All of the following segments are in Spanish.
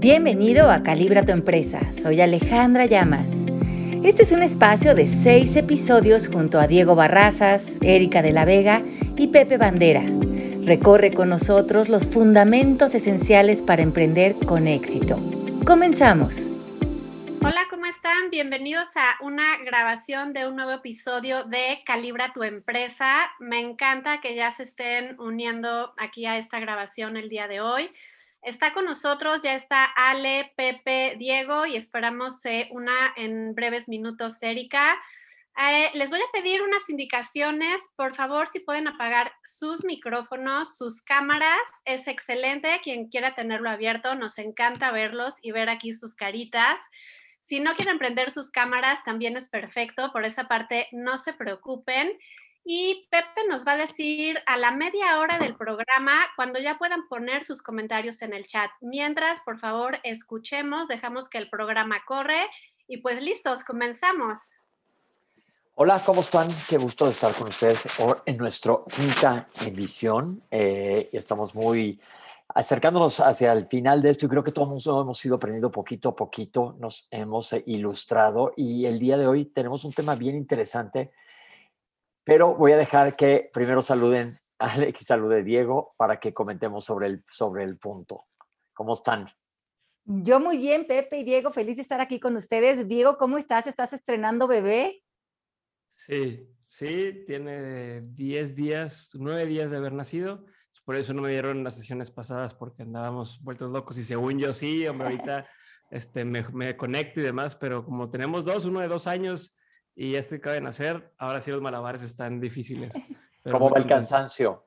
Bienvenido a Calibra tu empresa. Soy Alejandra Llamas. Este es un espacio de seis episodios junto a Diego Barrazas, Erika de la Vega y Pepe Bandera. Recorre con nosotros los fundamentos esenciales para emprender con éxito. Comenzamos. Hola, ¿cómo están? Bienvenidos a una grabación de un nuevo episodio de Calibra tu empresa. Me encanta que ya se estén uniendo aquí a esta grabación el día de hoy. Está con nosotros, ya está Ale, Pepe, Diego y esperamos una en breves minutos, Erika. Eh, les voy a pedir unas indicaciones, por favor, si pueden apagar sus micrófonos, sus cámaras, es excelente. Quien quiera tenerlo abierto, nos encanta verlos y ver aquí sus caritas. Si no quieren prender sus cámaras, también es perfecto, por esa parte no se preocupen. Y Pepe nos va a decir a la media hora del programa cuando ya puedan poner sus comentarios en el chat. Mientras, por favor, escuchemos, dejamos que el programa corre y pues listos, comenzamos. Hola, ¿cómo están? Qué gusto estar con ustedes en nuestra quinta emisión. Eh, estamos muy acercándonos hacia el final de esto y creo que todos hemos ido aprendiendo poquito a poquito, nos hemos ilustrado y el día de hoy tenemos un tema bien interesante pero voy a dejar que primero saluden a Alex y salude Diego para que comentemos sobre el, sobre el punto. ¿Cómo están? Yo muy bien, Pepe y Diego, feliz de estar aquí con ustedes. Diego, ¿cómo estás? ¿Estás estrenando bebé? Sí, sí, tiene 10 días, 9 días de haber nacido. Por eso no me dieron las sesiones pasadas porque andábamos vueltos locos y según yo sí, hombre, ahorita este, me, me conecto y demás, pero como tenemos dos, uno de dos años y este acaba de nacer, ahora sí los malabares están difíciles. ¿Cómo va el cansancio?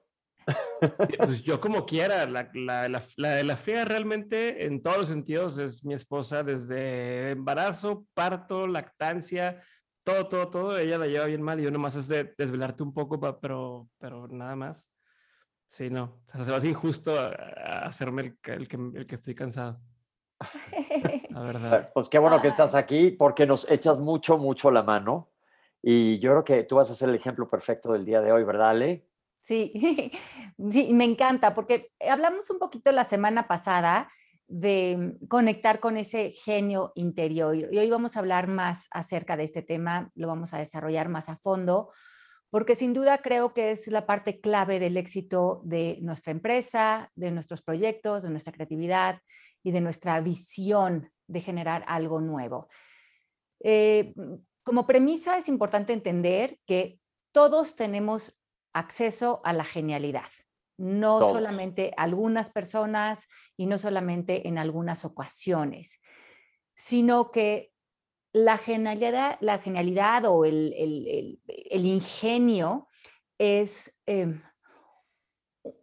Pues yo como quiera, la, la, la, la, la fea realmente en todos los sentidos es mi esposa, desde embarazo, parto, lactancia, todo, todo, todo, ella la lleva bien mal y yo nomás es de desvelarte un poco, pero, pero nada más. Sí, no, o sea, se va a ser injusto hacerme el, el, que, el que estoy cansado. La verdad. Pues qué bueno que estás aquí porque nos echas mucho, mucho la mano. Y yo creo que tú vas a ser el ejemplo perfecto del día de hoy, ¿verdad, Ale? Sí, sí, me encanta porque hablamos un poquito la semana pasada de conectar con ese genio interior y hoy vamos a hablar más acerca de este tema, lo vamos a desarrollar más a fondo, porque sin duda creo que es la parte clave del éxito de nuestra empresa, de nuestros proyectos, de nuestra creatividad y de nuestra visión de generar algo nuevo. Eh, como premisa es importante entender que todos tenemos acceso a la genialidad, no solamente algunas personas y no solamente en algunas ocasiones, sino que la genialidad, la genialidad o el, ingenio es em,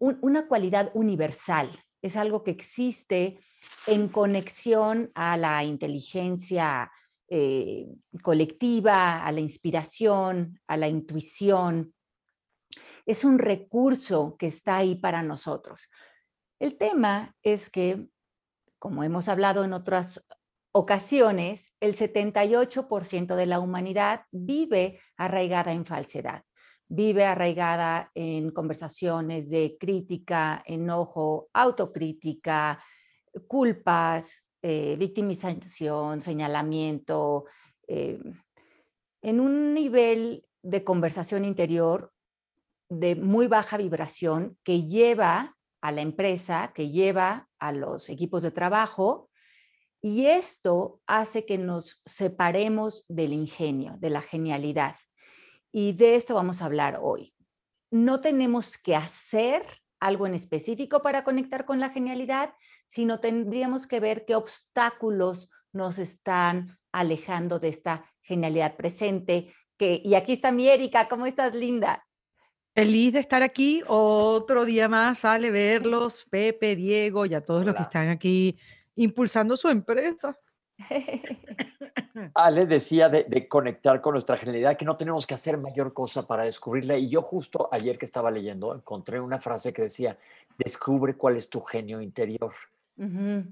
una cualidad universal, es algo que existe en conexión a la inteligencia eh, colectiva, a la inspiración, a la intuición. Es un recurso que está ahí para nosotros. El tema es que, como hemos hablado en otras ocasiones, el 78% de la humanidad vive arraigada en falsedad vive arraigada en conversaciones de crítica, enojo, autocrítica, culpas, eh, victimización, señalamiento, eh, en un nivel de conversación interior de muy baja vibración que lleva a la empresa, que lleva a los equipos de trabajo, y esto hace que nos separemos del ingenio, de la genialidad. Y de esto vamos a hablar hoy. No tenemos que hacer algo en específico para conectar con la genialidad, sino tendríamos que ver qué obstáculos nos están alejando de esta genialidad presente. Que, y aquí está mi Erika, ¿cómo estás, linda? Feliz de estar aquí. Otro día más sale verlos, Pepe, Diego y a todos los que están aquí impulsando su empresa. Ale decía de, conectar con nuestra genialidad, que no tenemos que hacer mayor cosa para descubrirla. Y yo justo ayer que estaba leyendo encontré una frase que decía, descubre cuál es tu genio interior.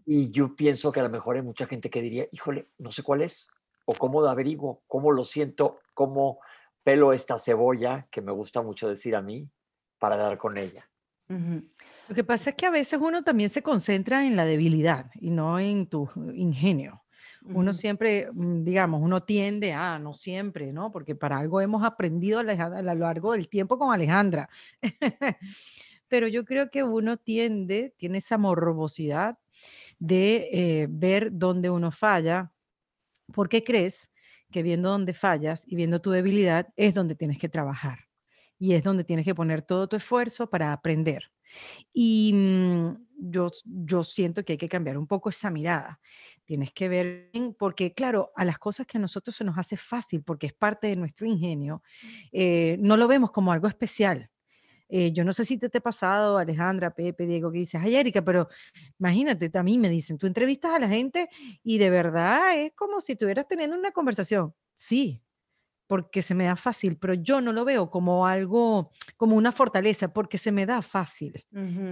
Y yo pienso que a lo mejor hay mucha gente que diría, híjole, no sé cuál es, o cómo lo averiguo, cómo lo siento, cómo pelo esta cebolla, que me gusta mucho decir a mí, para dar con ella. Lo que pasa es que a veces uno también se concentra en la debilidad y no en tu ingenio. Uno siempre, mm, digamos, uno tiende a, no siempre, ¿no? Porque para algo hemos aprendido a lo largo del tiempo con Alejandra. Pero yo creo que uno tiende, tiene esa morbosidad de eh, ver dónde uno falla. ¿Por qué crees que viendo dónde fallas y viendo tu debilidad es donde tienes que trabajar? Y es donde tienes que poner todo tu esfuerzo para aprender. Y mm, yo, yo siento que hay que cambiar un poco esa mirada. Tienes que ver, porque claro, a las cosas que a nosotros se nos hace fácil, porque es parte de nuestro ingenio, eh, no lo vemos como algo especial. Eh, yo no sé si te, te ha pasado, Alejandra, Pepe, Diego, que dices, ay, Erika, pero imagínate, a mí me dicen, tú entrevistas a la gente y de verdad es como si estuvieras teniendo una conversación. Sí, porque se me da fácil, pero yo no lo veo como algo, como una fortaleza, porque se me da fácil.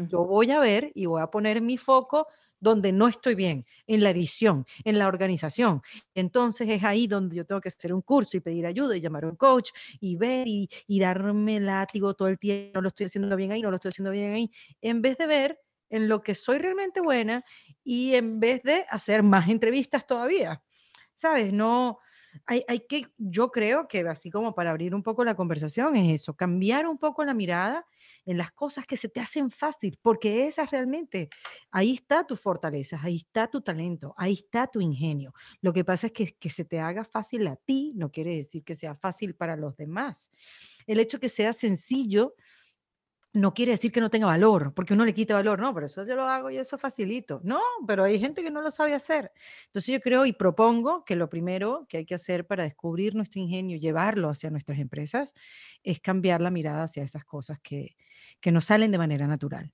Yo voy a ver y voy a poner mi foco donde no estoy bien, en la edición, en la organización. Entonces es ahí donde yo tengo que hacer un curso y pedir ayuda y llamar a un coach y ver y, y darme látigo todo el tiempo, no lo estoy haciendo bien ahí, no lo estoy haciendo bien ahí, en vez de ver en lo que soy realmente buena y en vez de hacer más entrevistas todavía. ¿Sabes? No, hay, que, yo creo que así como para abrir un poco la conversación es eso, cambiar un poco la mirada en las cosas que se te hacen fácil, porque esas realmente, ahí está tu fortaleza, ahí está tu talento, ahí está tu ingenio. Lo que pasa es que que se te haga fácil a ti no quiere decir que sea fácil para los demás. El hecho que sea sencillo no quiere decir que no tenga valor, porque uno le quita valor, no, pero eso yo lo hago y eso facilito. No, pero hay gente que no lo sabe hacer. Entonces yo creo y propongo que lo primero que hay que hacer para descubrir nuestro ingenio, llevarlo hacia nuestras empresas, es cambiar la mirada hacia esas cosas que, que nos salen de manera natural.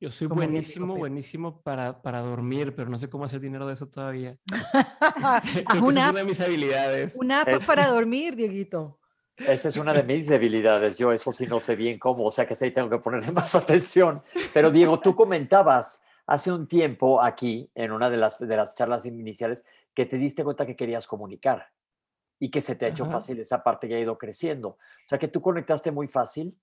Yo soy buenísimo, buenísimo para, para dormir, pero no sé cómo hacer dinero de eso todavía. Este, es una de mis habilidades. Una app para dormir, Dieguito. Esa es una de mis debilidades. Yo eso sí no sé bien cómo, o sea que sí tengo que ponerle más atención. Pero Diego, tú comentabas hace un tiempo aquí, en una de las, de las charlas iniciales, que te diste cuenta que querías comunicar y que se te ha hecho fácil esa parte que ha ido creciendo. O sea que tú conectaste muy fácil.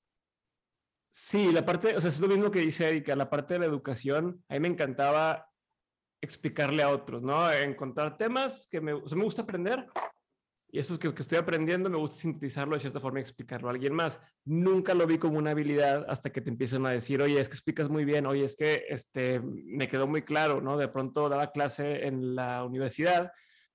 Sí, la parte, o sea, es lo mismo que dice Erika, la parte de la educación, a mí me encantaba explicarle a otros, ¿no? Encontrar temas que me, o sea, me gusta aprender, y eso es que, que estoy aprendiendo, me gusta sintetizarlo de cierta forma y explicarlo a alguien más. Nunca lo vi como una habilidad hasta que te empiezan a decir, oye, es que explicas muy bien, oye, es que este, me quedó muy claro, ¿no? De pronto daba clase en la universidad,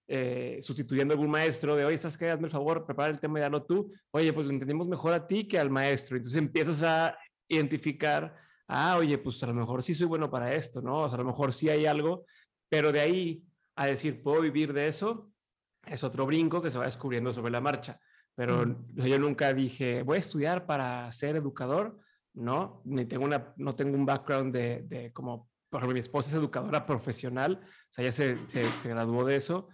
eh, sustituyendo a algún maestro, de, oye, ¿sabes qué? Hazme el favor, prepara el tema y dalo tú. Oye, pues lo entendimos mejor a ti que al maestro. Entonces empiezas a identificar, ah, oye, pues a lo mejor sí soy bueno para esto, ¿no? O sea, a lo mejor sí hay algo, pero de ahí a decir, ¿puedo vivir de eso? Es otro brinco que se va descubriendo sobre la marcha. Pero yo nunca dije, voy a estudiar para ser educador, ¿no? Ni tengo una, no tengo un background de, de como, por ejemplo, mi esposa es educadora profesional, o sea, ella se, se, se graduó de eso.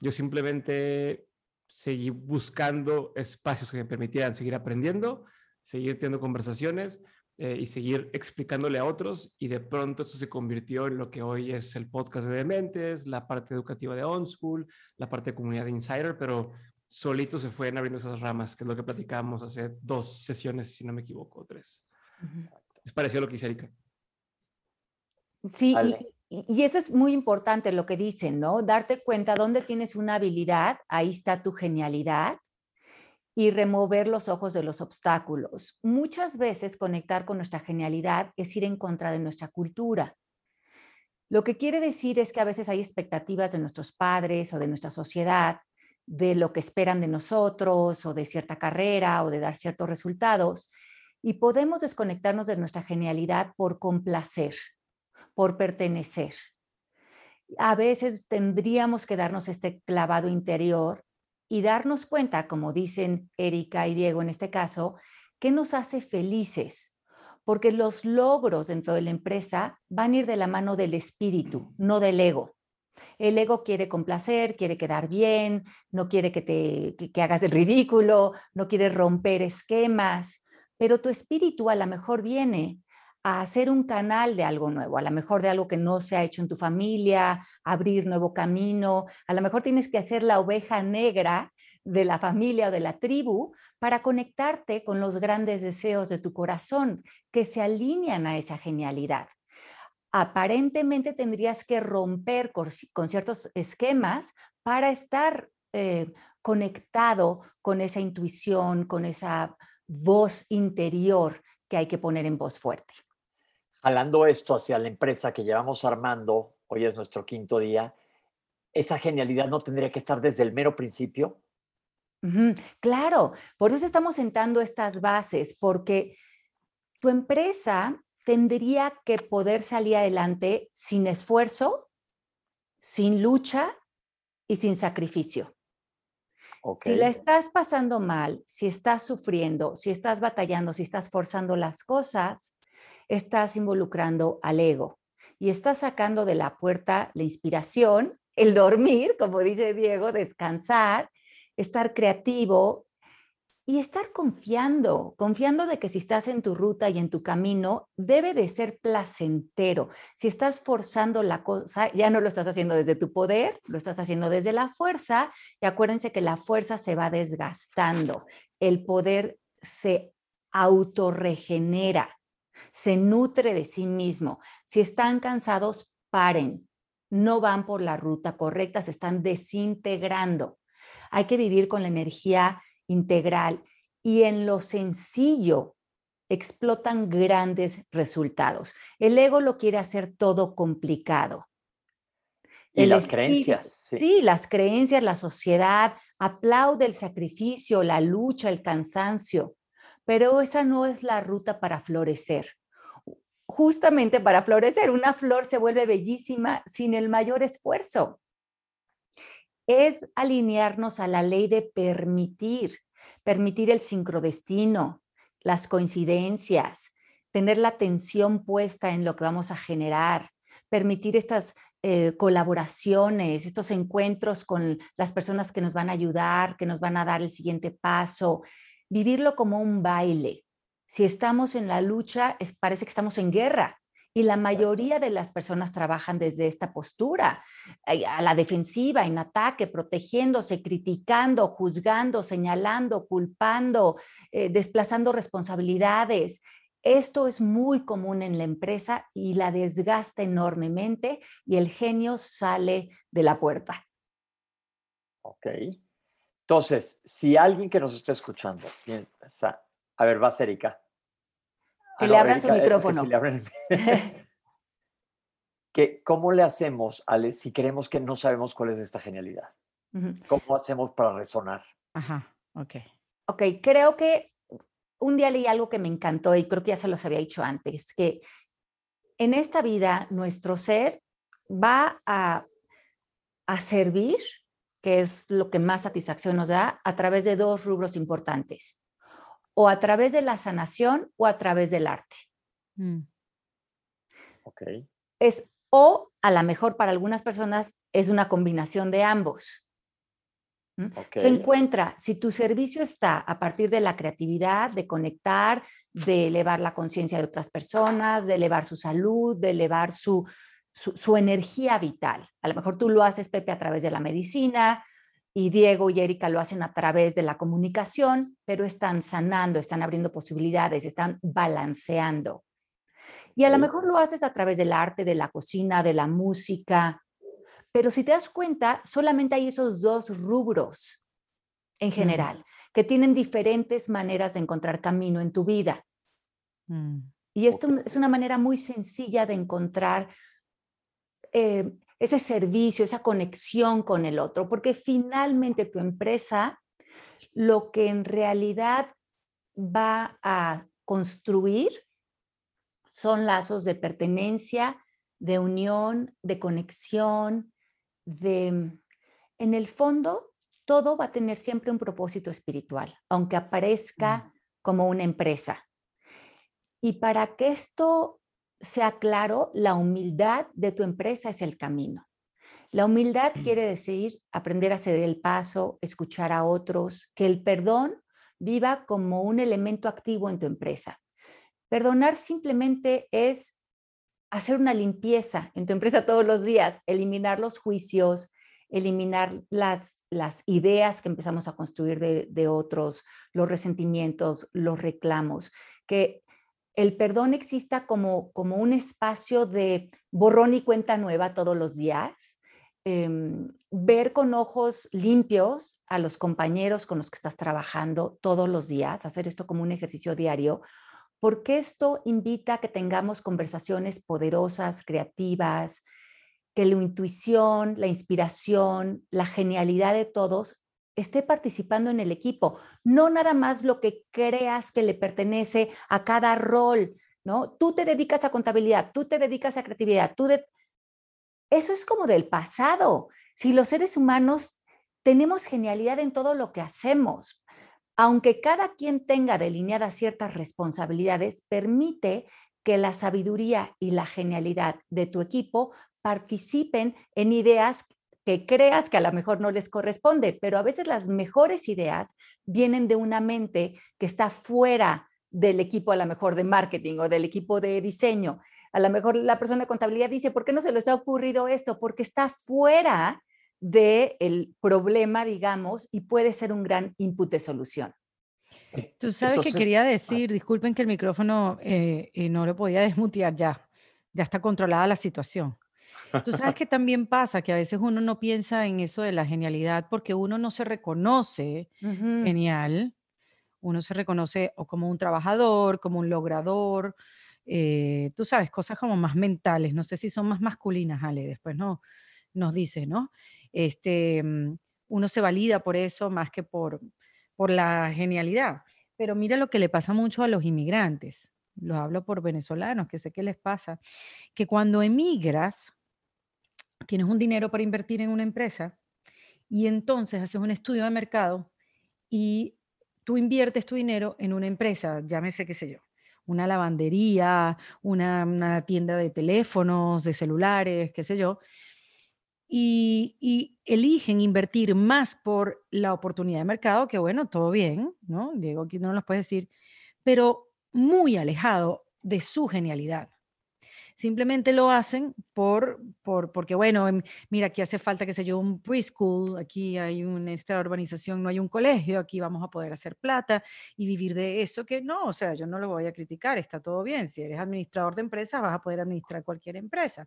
Yo simplemente seguí buscando espacios que me permitieran seguir aprendiendo, seguir teniendo conversaciones, eh, y seguir explicándole a otros y de pronto eso se convirtió en lo que hoy es el podcast de Dementes, la parte educativa de OnSchool, la parte de comunidad de Insider, pero solito se fueron abriendo esas ramas, que es lo que platicábamos hace dos sesiones, si no me equivoco, tres. ¿Es parecido a lo que dice Erika? Sí, y, y, eso es muy importante lo que dicen, ¿no? Darte cuenta dónde tienes una habilidad, ahí está tu genialidad, y remover los ojos de los obstáculos. Muchas veces conectar con nuestra genialidad es ir en contra de nuestra cultura. Lo que quiere decir es que a veces hay expectativas de nuestros padres o de nuestra sociedad, de lo que esperan de nosotros o de cierta carrera o de dar ciertos resultados, y podemos desconectarnos de nuestra genialidad por complacer, por pertenecer. A veces tendríamos que darnos este clavado interior y darnos cuenta, como dicen Erika y Diego en este caso, qué nos hace felices, porque los logros dentro de la empresa van a ir de la mano del espíritu, no del ego. El ego quiere complacer, quiere quedar bien, no quiere que te que, hagas el ridículo, no quiere romper esquemas, pero tu espíritu a lo mejor viene a hacer un canal de algo nuevo, a lo mejor de algo que no se ha hecho en tu familia, abrir nuevo camino, a lo mejor tienes que hacer la oveja negra de la familia o de la tribu para conectarte con los grandes deseos de tu corazón que se alinean a esa genialidad. Aparentemente tendrías que romper con, ciertos esquemas para estar eh, conectado con esa intuición, con esa voz interior que hay que poner en voz fuerte. Jalando esto hacia la empresa que llevamos armando, hoy es nuestro quinto día, esa genialidad no tendría que estar desde el mero principio. Claro, por eso estamos sentando estas bases, porque tu empresa tendría que poder salir adelante sin esfuerzo, sin lucha y sin sacrificio. Si la estás pasando mal, si estás sufriendo, si estás batallando, si estás forzando las cosas, estás involucrando al ego y estás sacando de la puerta la inspiración, el dormir, como dice Diego, descansar, estar creativo y estar confiando, confiando de que si estás en tu ruta y en tu camino, debe de ser placentero. Si estás forzando la cosa, ya no lo estás haciendo desde tu poder, lo estás haciendo desde la fuerza. Y acuérdense que la fuerza se va desgastando. El poder se autorregenera, se nutre de sí mismo. Si están cansados, paren. No van por la ruta correcta, se están desintegrando. Hay que vivir con la energía integral y en lo sencillo explotan grandes resultados. El ego lo quiere hacer todo complicado. Y las creencias. Sí. las creencias, la sociedad aplaude el sacrificio, la lucha, el cansancio, pero esa no es la ruta para florecer. Justamente para florecer, una flor se vuelve bellísima sin el mayor esfuerzo es alinearnos a la ley de permitir, permitir el sincrodestino, las coincidencias, tener la atención puesta en lo que vamos a generar, permitir estas eh, colaboraciones, estos encuentros con las personas que nos van a ayudar, que nos van a dar el siguiente paso, vivirlo como un baile. Si estamos en la lucha, es, parece que estamos en guerra. Y la mayoría de las personas trabajan desde esta postura, eh, a la defensiva, en ataque, protegiéndose, criticando, juzgando, señalando, culpando, eh, desplazando responsabilidades. Esto es muy común en la empresa y la desgasta enormemente y el genio sale de la puerta. Ok. Entonces, si alguien que nos está escuchando piensa, a ver, va Erika. Que le abran su micrófono. Que ¿Cómo le hacemos, Ale, si creemos que no sabemos cuál es esta genialidad? ¿Cómo hacemos para resonar? Ajá, ok. Ok, creo que un día leí algo que me encantó y creo que ya se los había dicho antes, que en esta vida nuestro ser va a, a servir, que es lo que más satisfacción nos da, a través de dos rubros importantes o a través de la sanación o a través del arte. Mm. Ok. Es o a lo mejor para algunas personas es una combinación de ambos. Se encuentra, si tu servicio está a partir de la creatividad, de conectar, de elevar la conciencia de otras personas, de elevar su salud, de elevar su, su, energía vital. A lo mejor tú lo haces, Pepe, a través de la medicina, y Diego y Erika lo hacen a través de la comunicación, pero están sanando, están abriendo posibilidades, están balanceando. Y a lo mejor lo haces a través del arte, de la cocina, de la música, pero si te das cuenta, solamente hay esos dos rubros en general, que tienen diferentes maneras de encontrar camino en tu vida. Mm. Y esto es una manera muy sencilla de encontrar eh, ese servicio, esa conexión con el otro, porque finalmente tu empresa lo que en realidad va a construir son lazos de pertenencia, de unión, de conexión, de... En el fondo, todo va a tener siempre un propósito espiritual, aunque aparezca mm. como una empresa. Y para que esto sea claro, la humildad de tu empresa es el camino. La humildad mm. quiere decir aprender a ceder el paso, escuchar a otros, que el perdón viva como un elemento activo en tu empresa. Perdonar simplemente es hacer una limpieza en tu empresa todos los días, eliminar los juicios, eliminar las, las ideas que empezamos a construir de, de otros, los resentimientos, los reclamos, que el perdón exista como, como un espacio de borrón y cuenta nueva todos los días, em, ver con ojos limpios a los compañeros con los que estás trabajando todos los días, hacer esto como un ejercicio diario, porque esto invita a que tengamos conversaciones poderosas, creativas, que la intuición, la inspiración, la genialidad de todos esté participando en el equipo, no nada más lo que creas que le pertenece a cada rol, ¿no? Tú te dedicas a contabilidad, tú te dedicas a creatividad, tú. Eso es como del pasado. Si los seres humanos tenemos genialidad en todo lo que hacemos, aunque cada quien tenga delineadas ciertas responsabilidades, permite que la sabiduría y la genialidad de tu equipo participen en ideas que creas que a lo mejor no les corresponde, pero a veces las mejores ideas vienen de una mente que está fuera del equipo a lo mejor de marketing o del equipo de diseño. A lo mejor la persona de contabilidad dice, ¿por qué no se les ha ocurrido esto? Porque está fuera del problema, digamos, y puede ser un gran input de solución. Tú sabes que quería decir, disculpen que el micrófono eh, eh, no lo podía desmutear ya, ya está controlada la situación. Tú sabes que también pasa que a veces uno no piensa en eso de la genialidad porque uno no se reconoce genial, uno se reconoce o como un trabajador, como un logrador, eh, tú sabes, cosas como más mentales, no sé si son más masculinas, Ale, después no, nos dice, ¿no? Este, mm, uno se valida por eso más que por, por la genialidad. Pero mira lo que le pasa mucho a los inmigrantes, lo hablo por venezolanos, que sé que les pasa, que cuando emigras, tienes un dinero para invertir en una empresa y entonces haces un estudio de mercado y tú inviertes tu dinero en una empresa, llámese qué sé yo, una lavandería, una, tienda de teléfonos, de celulares, qué sé yo, y, eligen invertir más por la oportunidad de mercado, que bueno, todo bien, ¿no? Diego aquí no nos puede decir, pero muy alejado de su genialidad. Simplemente lo hacen por, por, porque, bueno, em, mira, aquí hace falta, que sé yo, un preschool, aquí hay una, esta urbanización no hay un colegio, aquí vamos a poder hacer plata y vivir de eso, que no, o sea, yo no lo voy a criticar, está todo bien. Si eres administrador de empresas, vas a poder administrar cualquier empresa.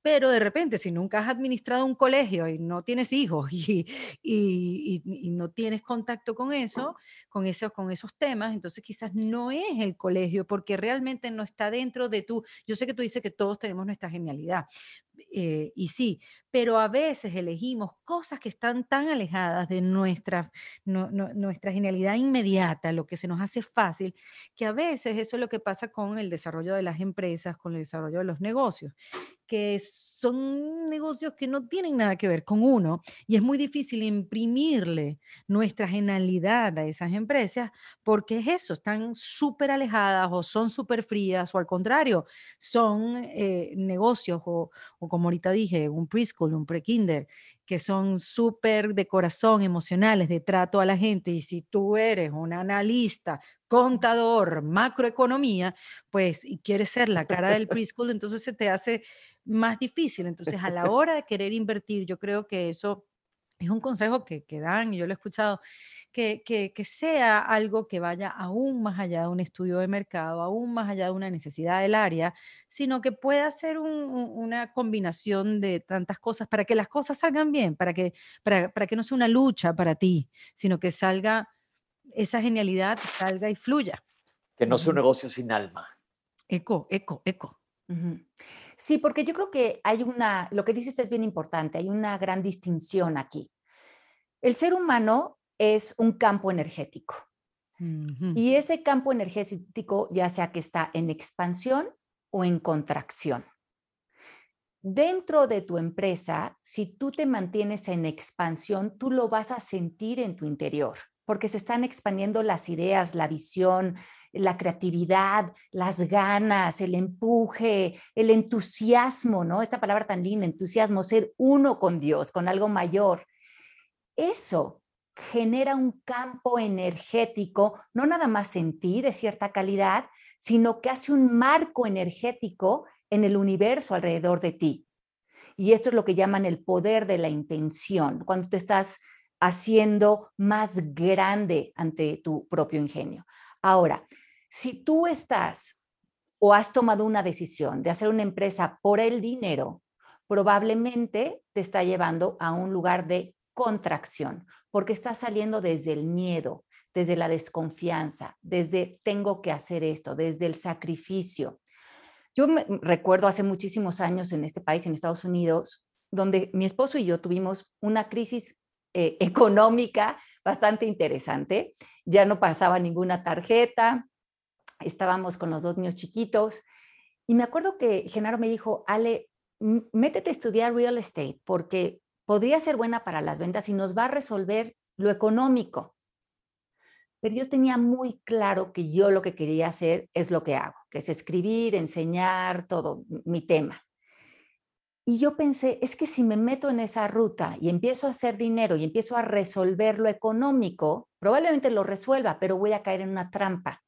Pero de repente, si nunca has administrado un colegio y no tienes hijos y, y, y, no tienes contacto con eso, con esos, con esos temas, entonces quizás no es el colegio porque realmente no está dentro de tu, yo sé que tú dices que todos tenemos nuestra genialidad, eh, y sí, pero a veces elegimos cosas que están tan alejadas de nuestra, nuestra genialidad inmediata, lo que se nos hace fácil, que a veces eso es lo que pasa con el desarrollo de las empresas, con el desarrollo de los negocios, que son negocios que no tienen nada que ver con uno y es muy difícil imprimirle nuestra genialidad a esas empresas porque es eso, están súper alejadas o son súper frías o al contrario, son eh, negocios o, o como ahorita dije, un preschool, un pre-kinder, que son súper de corazón, emocionales, de trato a la gente. Y si tú eres un analista, contador, macroeconomía, pues y quieres ser la cara del preschool, entonces se te hace más difícil. Entonces, a la hora de querer invertir, yo creo que eso es un consejo que, que dan, y yo lo he escuchado, que, que, que, sea algo que vaya aún más allá de un estudio de mercado, aún más allá de una necesidad del área, sino que pueda ser un, una combinación de tantas cosas para que las cosas salgan bien, para que, para, para que no sea una lucha para ti, sino que salga esa genialidad, salga y fluya. Que no sea un negocio sin alma. Eco, eco, eco. Sí, porque yo creo que hay una, lo que dices es bien importante, hay una gran distinción aquí. El ser humano es un campo energético. Y ese campo energético, ya sea que está en expansión o en contracción. Dentro de tu empresa, si tú te mantienes en expansión, tú lo vas a sentir en tu interior, porque se están expandiendo las ideas, la visión, la creatividad, las ganas, el empuje, el entusiasmo, ¿no? Esta palabra tan linda, entusiasmo, ser uno con Dios, con algo mayor. Eso genera un campo energético, no nada más en ti de cierta calidad, sino que hace un marco energético en el universo alrededor de ti. Y esto es lo que llaman el poder de la intención, cuando te estás haciendo más grande ante tu propio ingenio. Ahora, si tú estás o has tomado una decisión de hacer una empresa por el dinero, probablemente te está llevando a un lugar de contracción, porque estás saliendo desde el miedo, desde la desconfianza, desde tengo que hacer esto, desde el sacrificio. Yo recuerdo hace muchísimos años en este país, en Estados Unidos, donde mi esposo y yo tuvimos una crisis eh, económica bastante interesante. Ya no pasaba ninguna tarjeta, estábamos con los dos niños chiquitos. Y me acuerdo que Genaro me dijo, Ale, métete a estudiar real estate porque podría ser buena para las ventas y nos va a resolver lo económico. Pero yo tenía muy claro que yo lo que quería hacer es lo que hago, que es escribir, enseñar, todo mi tema. Y yo pensé, es que si me meto en esa ruta y empiezo a hacer dinero y empiezo a resolver lo económico, probablemente lo resuelva, pero voy a caer en una trampa,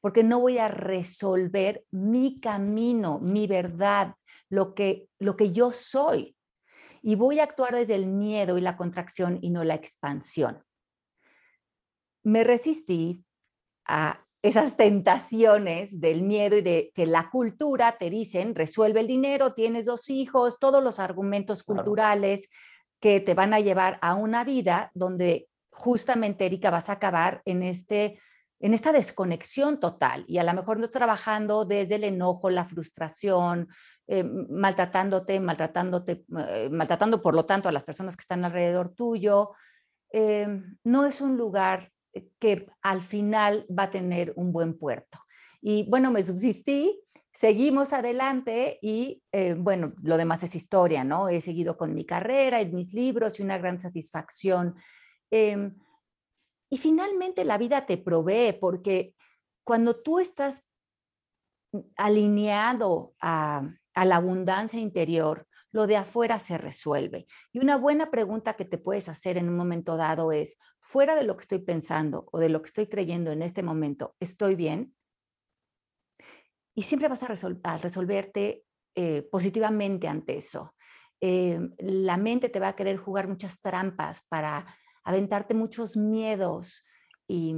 porque no voy a resolver mi camino, mi verdad, lo que, lo que yo soy. Y voy a actuar desde el miedo y la contracción y no la expansión me resistí a esas tentaciones del miedo y de que la cultura te dicen, resuelve el dinero, tienes dos hijos, todos los argumentos culturales que te van a llevar a una vida donde justamente, Erika, vas a acabar en, este, en esta desconexión total y a lo mejor no trabajando desde el enojo, la frustración, eh, maltratándote, maltratándote, eh, maltratando por lo tanto a las personas que están alrededor tuyo. Eh, no es un lugar que al final va a tener un buen puerto. Y bueno, me subsistí, seguimos adelante y eh, bueno, lo demás es historia, ¿no? He seguido con mi carrera y mis libros y una gran satisfacción. Em, y finalmente la vida te provee porque cuando tú estás alineado a, a la abundancia interior, lo de afuera se resuelve. Y una buena pregunta que te puedes hacer en un momento dado es, fuera de lo que estoy pensando o de lo que estoy creyendo en este momento, ¿estoy bien? Y siempre vas a, resolverte eh, positivamente ante eso. Em, la mente te va a querer jugar muchas trampas para aventarte muchos miedos y,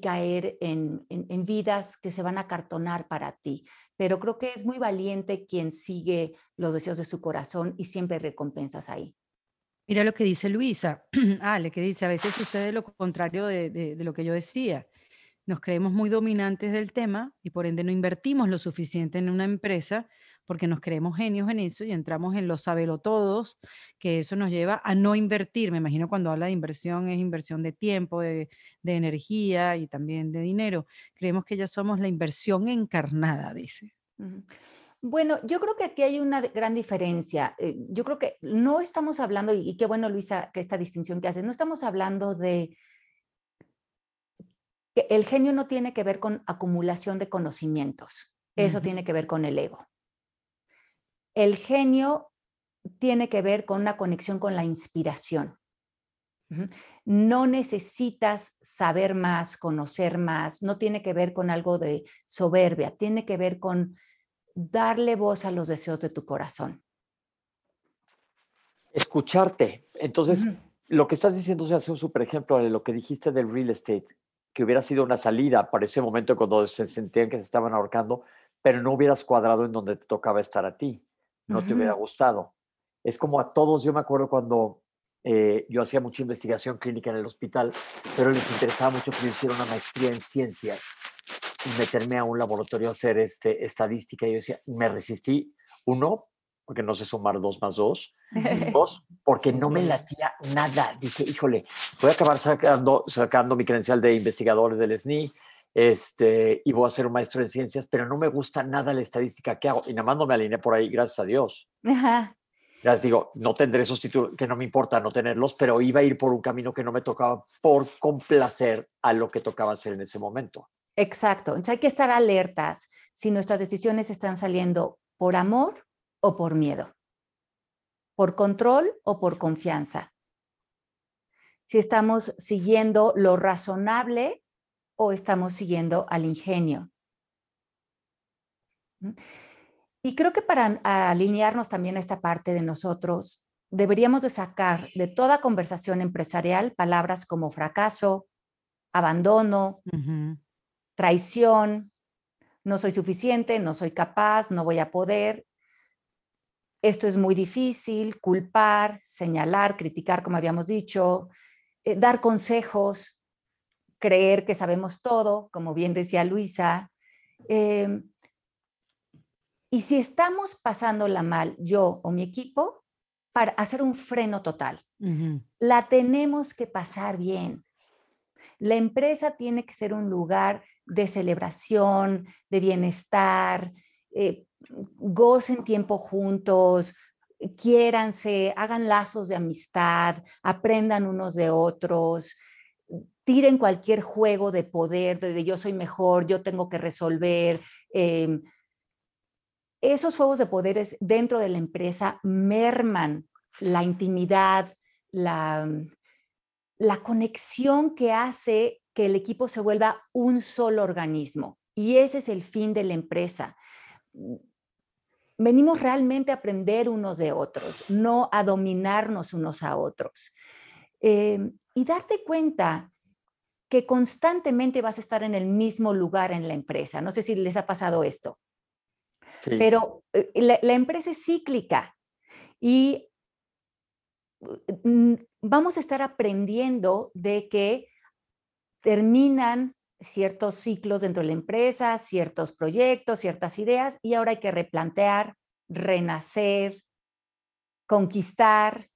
caer en, en, vidas que se van a cartonar para ti. Pero creo que es muy valiente quien sigue los deseos de su corazón y siempre recompensas ahí. Mira lo que dice Luisa, Ale, que dice, a veces sucede lo contrario de, lo que yo decía. Nos creemos muy dominantes del tema y por ende no invertimos lo suficiente en una empresa porque nos creemos genios en eso y entramos en los sabelotodos, que eso nos lleva a no invertir. Me imagino cuando habla de inversión es inversión de tiempo, de, energía y también de dinero. Creemos que ya somos la inversión encarnada, dice. Bueno, yo creo que aquí hay una gran diferencia. Eh, yo creo que no estamos hablando, y qué bueno, Luisa, que esta distinción que haces, no estamos hablando de que el genio no tiene que ver con acumulación de conocimientos, eso tiene que ver con el ego. El genio tiene que ver con una conexión con la inspiración. No necesitas saber más, conocer más, no tiene que ver con algo de soberbia, tiene que ver con darle voz a los deseos de tu corazón. Escucharte. Entonces, lo que estás diciendo se hace un super ejemplo de lo que dijiste del real estate, que hubiera sido una salida para ese momento cuando se sentían que se estaban ahorcando, pero no hubieras cuadrado en donde te tocaba estar a ti, no te hubiera gustado. Es como a todos, yo me acuerdo cuando eh, yo hacía mucha investigación clínica en el hospital, pero les interesaba mucho que yo hiciera una maestría en ciencias meterme a un laboratorio a hacer este, estadística. Y yo decía, me resistí, uno, porque no sé sumar dos más dos, dos, porque no me latía nada. Dije, híjole, voy a acabar sacando, sacando mi credencial de investigador del SNI, este, y voy a ser un maestro en ciencias, pero no me gusta nada la estadística que hago. Y nada más no me alineé por ahí, gracias a Dios. Ya les digo, no tendré esos títulos, que no me importa no tenerlos, pero iba a ir por un camino que no me tocaba por complacer a lo que tocaba hacer en ese momento. Exacto. Entonces hay que estar alertas si nuestras decisiones están saliendo por amor o por miedo, por control o por confianza. Si estamos siguiendo lo razonable o estamos siguiendo al ingenio. Y creo que para alinearnos también a esta parte de nosotros, deberíamos de sacar de toda conversación empresarial palabras como fracaso, abandono, traición, no soy suficiente, no soy capaz, no voy a poder, esto es muy difícil, culpar, señalar, criticar, como habíamos dicho, eh, dar consejos, creer que sabemos todo, como bien decía Luisa. Em, y si estamos pasándola mal, yo o mi equipo, para hacer un freno total, la tenemos que pasar bien. La empresa tiene que ser un lugar de celebración, de bienestar, eh, gocen tiempo juntos, quiéranse, hagan lazos de amistad, aprendan unos de otros, tiren cualquier juego de poder, de, yo soy mejor, yo tengo que resolver. Em, esos juegos de poderes dentro de la empresa merman la intimidad, la, la conexión que hace que el equipo se vuelva un solo organismo. Y ese es el fin de la empresa venimos realmente a aprender unos de otros, no a dominarnos unos a otros. Em, y darte cuenta que constantemente vas a estar en el mismo lugar en la empresa. No sé si les ha pasado esto, pero eh, la, la, empresa es cíclica y mm, vamos a estar aprendiendo de que terminan ciertos ciclos dentro de la empresa, ciertos proyectos, ciertas ideas, y ahora hay que replantear, renacer, conquistar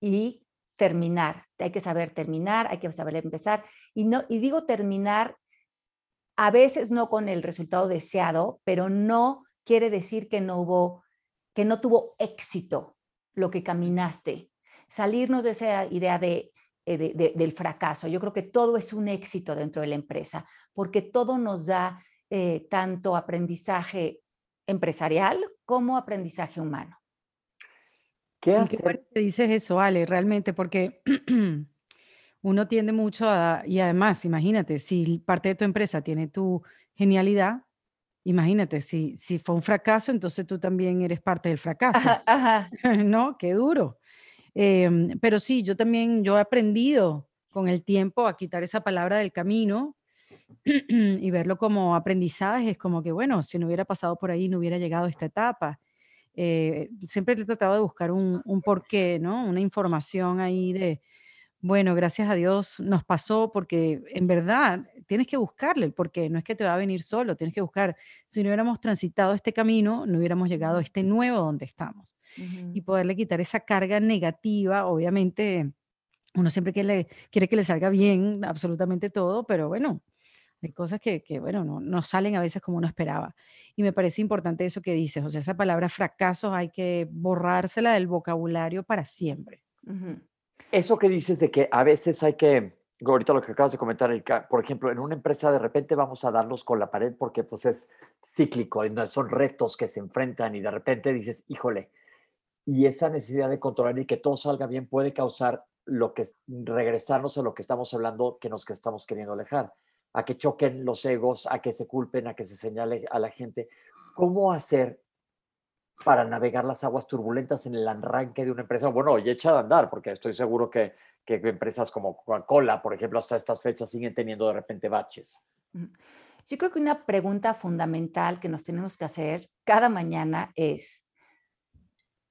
y terminar. Hay que saber terminar, hay que saber empezar. Y, no, y digo terminar a veces no con el resultado deseado, pero no quiere decir que no hubo, que no tuvo éxito lo que caminaste. Salirnos de esa idea de eh, del fracaso. Yo creo que todo es un éxito dentro de la empresa, porque todo nos da eh, tanto aprendizaje empresarial como aprendizaje humano. ¿Qué, hacer? ¿Qué dices eso, Ale? Realmente, porque uno tiende mucho a, y además, imagínate, si parte de tu empresa tiene tu genialidad, imagínate, si, si fue un fracaso, entonces tú también eres parte del fracaso. ¿No? Qué duro. Em, pero sí, yo también, yo he aprendido con el tiempo a quitar esa palabra del camino y verlo como aprendizaje. Es como que, bueno, si no hubiera pasado por ahí, no hubiera llegado a esta etapa. Eh, siempre he tratado de buscar un, un porqué, ¿no? Una información ahí de, bueno, gracias a Dios nos pasó porque en verdad tienes que buscarle el porqué, no es que te va a venir solo, tienes que buscar. Si no hubiéramos transitado este camino, no hubiéramos llegado a este nuevo donde estamos y poderle quitar esa carga negativa, obviamente uno siempre quiere, quiere que le salga bien absolutamente todo, pero bueno, hay cosas que, que bueno, no, no, salen a veces como uno esperaba. Y me parece importante eso que dices, o sea, esa palabra fracaso hay que borrársela del vocabulario para siempre. Eso que dices de que a veces hay que, ahorita lo que acabas de comentar, por ejemplo, en una empresa de repente vamos a darnos con la pared porque pues es cíclico, son retos que se enfrentan y de repente dices, híjole, y esa necesidad de controlar y que todo salga bien puede causar lo que regresarnos a lo que estamos hablando que nos que estamos queriendo alejar, a que choquen los egos, a que se culpen, a que se señale a la gente. ¿Cómo hacer para navegar las aguas turbulentas en el arranque de una empresa? Bueno, y echa de andar, porque estoy seguro que, que empresas como Coca-Cola, por ejemplo, hasta estas fechas siguen teniendo de repente baches. Yo creo que una pregunta fundamental que nos tenemos que hacer cada mañana es,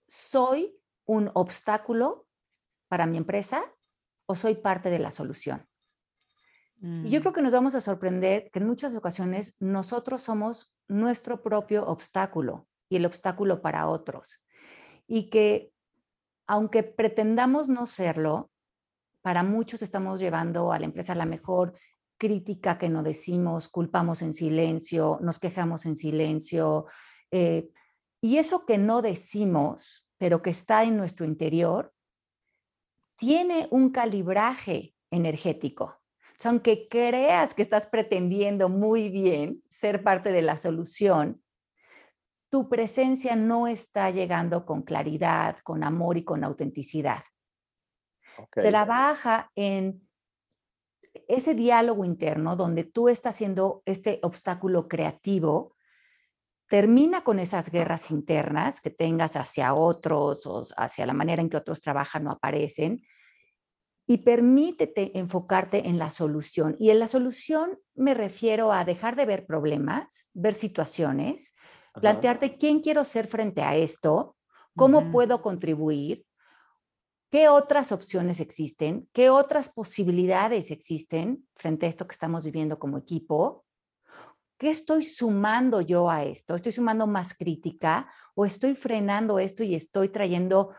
¿soy un obstáculo para mi empresa o soy parte de la solución? Y yo mm. creo que nos vamos a sorprender que en muchas ocasiones nosotros somos nuestro propio obstáculo y el obstáculo para otros. Y que aunque pretendamos no serlo, para muchos estamos llevando a la empresa la mejor crítica que no decimos, culpamos en silencio, nos quejamos en silencio. Eh, y eso que no decimos pero que está en nuestro interior, tiene un calibraje energético. Aunque creas que estás pretendiendo muy bien ser parte de la solución, tu presencia no está llegando con claridad, con amor y con autenticidad. Trabaja en ese diálogo interno donde tú estás haciendo este obstáculo creativo termina con esas guerras internas que tengas hacia otros o hacia la manera en que otros trabajan o aparecen y permítete enfocarte en la solución. Y en la solución me refiero a dejar de ver problemas, ver situaciones, plantearte quién quiero ser frente a esto, cómo puedo contribuir, qué otras opciones existen, qué otras posibilidades existen frente a esto que estamos viviendo como equipo. ¿Qué estoy sumando yo a esto? ¿Estoy sumando más crítica o estoy frenando esto y estoy trayendo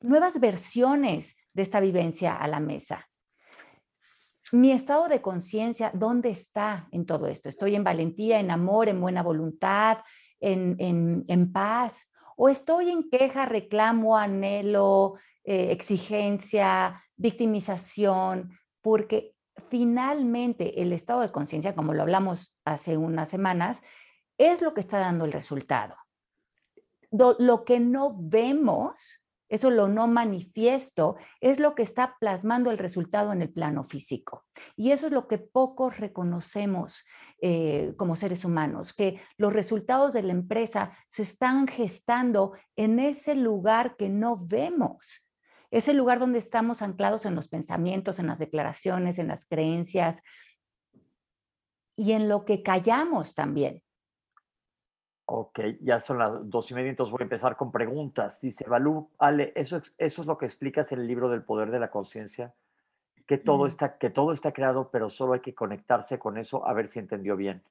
nuevas versiones de esta vivencia a la mesa. Mi estado de conciencia, ¿dónde está en todo esto? ¿Estoy en valentía, en amor, en buena voluntad, en, paz? ¿O estoy en queja, reclamo, anhelo, eh, exigencia, victimización? Porque finalmente el estado de conciencia, como lo hablamos hace unas semanas, es lo que está dando el resultado. lo que no vemos eso lo no manifiesto es lo que está plasmando el resultado en el plano físico. Y eso es lo que pocos reconocemos eh, como seres humanos, que los resultados de la empresa se están gestando en ese lugar que no vemos. Ese lugar donde estamos anclados en los pensamientos, en las declaraciones, en las creencias y en lo que callamos también. Ok, ya son las dos y media, entonces voy a empezar con preguntas. Dice Balú, Ale, ¿eso, ¿eso es lo que explicas en el libro del poder de la conciencia? Que, todo está, que todo está creado, pero solo hay que conectarse con eso a ver si entendió bien.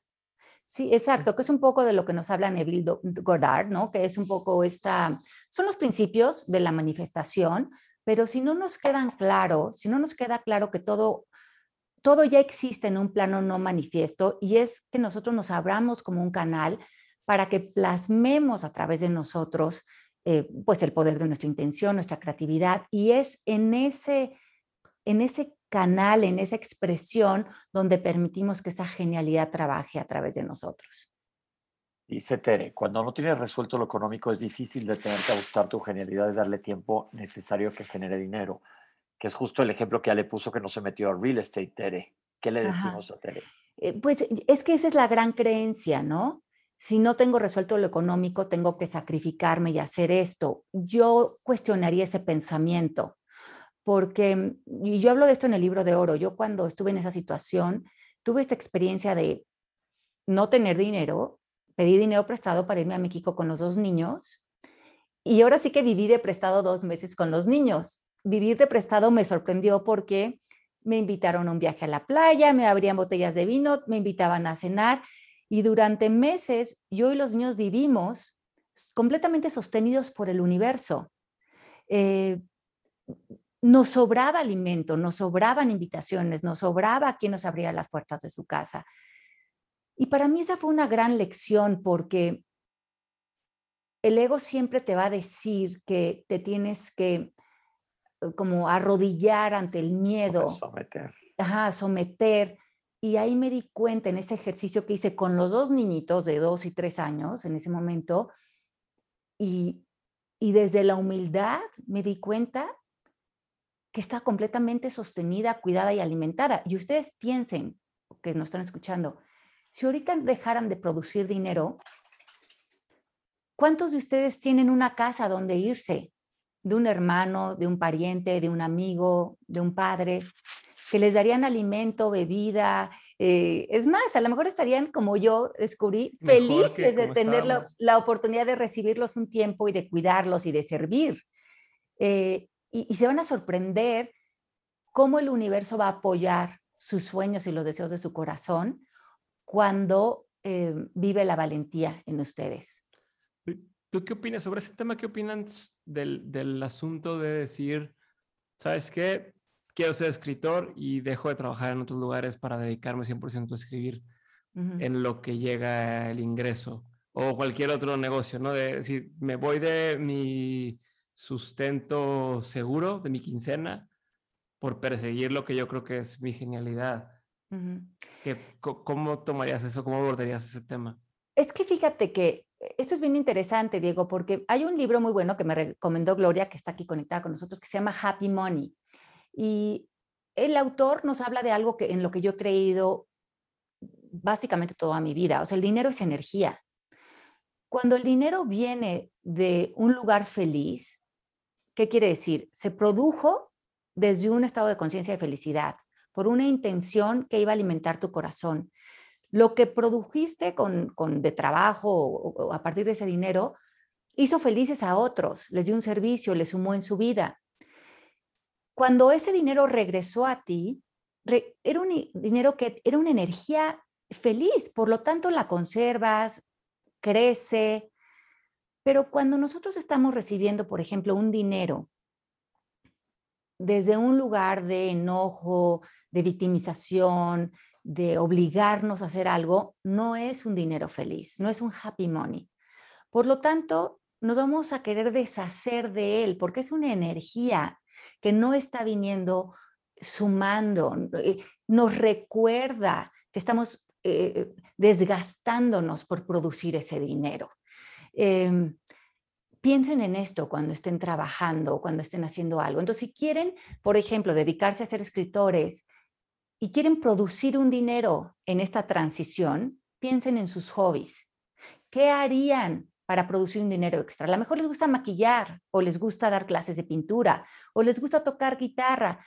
Sí, exacto, que es un poco de lo que nos habla Neville Goddard, ¿no? Que es un poco esta, son los principios de la manifestación, pero si no nos quedan claros, si no nos queda claro que todo, todo ya existe en un plano no manifiesto y es que nosotros nos abramos como un canal para que plasmemos a través de nosotros eh, pues el poder de nuestra intención, nuestra creatividad y es en ese, en ese canal, en esa expresión donde permitimos que esa genialidad trabaje a través de nosotros. Dice Tere, cuando no tienes resuelto lo económico es difícil detenerte a buscar tu genialidad y darle tiempo necesario que genere dinero, que es justo el ejemplo que ya le puso que no se metió a real estate, Tere. ¿Qué le decimos a Tere? Eh, pues es que esa es la gran creencia, ¿no? Si no tengo resuelto lo económico, tengo que sacrificarme y hacer esto. Yo cuestionaría ese pensamiento, porque, y yo hablo de esto en el libro de oro, yo cuando estuve en esa situación, tuve esta experiencia de no tener dinero, pedí dinero prestado para irme a México con los dos niños, y ahora sí que viví de prestado dos meses con los niños. Vivir de prestado me sorprendió porque me invitaron a un viaje a la playa, me abrían botellas de vino, me invitaban a cenar y durante meses yo y los niños vivimos completamente sostenidos por el universo. Eh, nos sobraba alimento, nos sobraban invitaciones, nos sobraba quien nos abría las puertas de su casa. Y para mí esa fue una gran lección porque el ego siempre te va a decir que te tienes que eh, como arrodillar ante el miedo. Someter. Ajá, someter. Y ahí me di cuenta en ese ejercicio que hice con los dos niñitos de dos y tres años en ese momento, y, desde la humildad me di cuenta que está completamente sostenida, cuidada y alimentada. Y ustedes piensen, que nos están escuchando, si ahorita dejaran de producir dinero, ¿cuántos de ustedes tienen una casa donde irse? De un hermano, de un pariente, de un amigo, de un padre que les darían alimento, bebida. Eh, es más, a lo mejor estarían como yo descubrí, felices de tener la, oportunidad de recibirlos un tiempo y de cuidarlos y de servir. Eh, y, se van a sorprender cómo el universo va a apoyar sus sueños y los deseos de su corazón cuando eh, vive la valentía en ustedes. ¿Tú qué opinas sobre ese tema? ¿Qué opinan del, del asunto de decir, sabes qué? Quiero ser escritor y dejo de trabajar en otros lugares para dedicarme 100% a escribir en lo que llega el ingreso o cualquier otro negocio, ¿no? De decir, me voy de mi sustento seguro, de mi quincena, por perseguir lo que yo creo que es mi genialidad. ¿Cómo tomarías eso? ¿Cómo abordarías ese tema? Es que fíjate que esto es bien interesante, Diego, porque hay un libro muy bueno que me recomendó Gloria, que está aquí conectada con nosotros, que se llama Happy Money. Y el autor nos habla de algo que, en lo que yo he creído básicamente toda mi vida. O sea, el dinero es energía. Cuando el dinero viene de un lugar feliz, ¿qué quiere decir? Se produjo desde un estado de conciencia de felicidad, por una intención que iba a alimentar tu corazón. Lo que produjiste con, de trabajo o, a partir de ese dinero hizo felices a otros, les dio un servicio, les sumó en su vida. Cuando ese dinero regresó a ti, era un dinero que era una energía feliz, por lo tanto la conservas, crece. Pero cuando nosotros estamos recibiendo, por ejemplo, un dinero desde un lugar de enojo, de victimización, de obligarnos a hacer algo, no es un dinero feliz, no es un happy money. Por lo tanto, nos vamos a querer deshacer de él porque es una energía que no está viniendo sumando, eh, nos recuerda que estamos eh, desgastándonos por producir ese dinero. Em, piensen en esto cuando estén trabajando, cuando estén haciendo algo. Entonces, si quieren, por ejemplo, dedicarse a ser escritores y quieren producir un dinero en esta transición, piensen en sus hobbies. ¿Qué harían para producir un dinero extra? A lo mejor les gusta maquillar o les gusta dar clases de pintura o les gusta tocar guitarra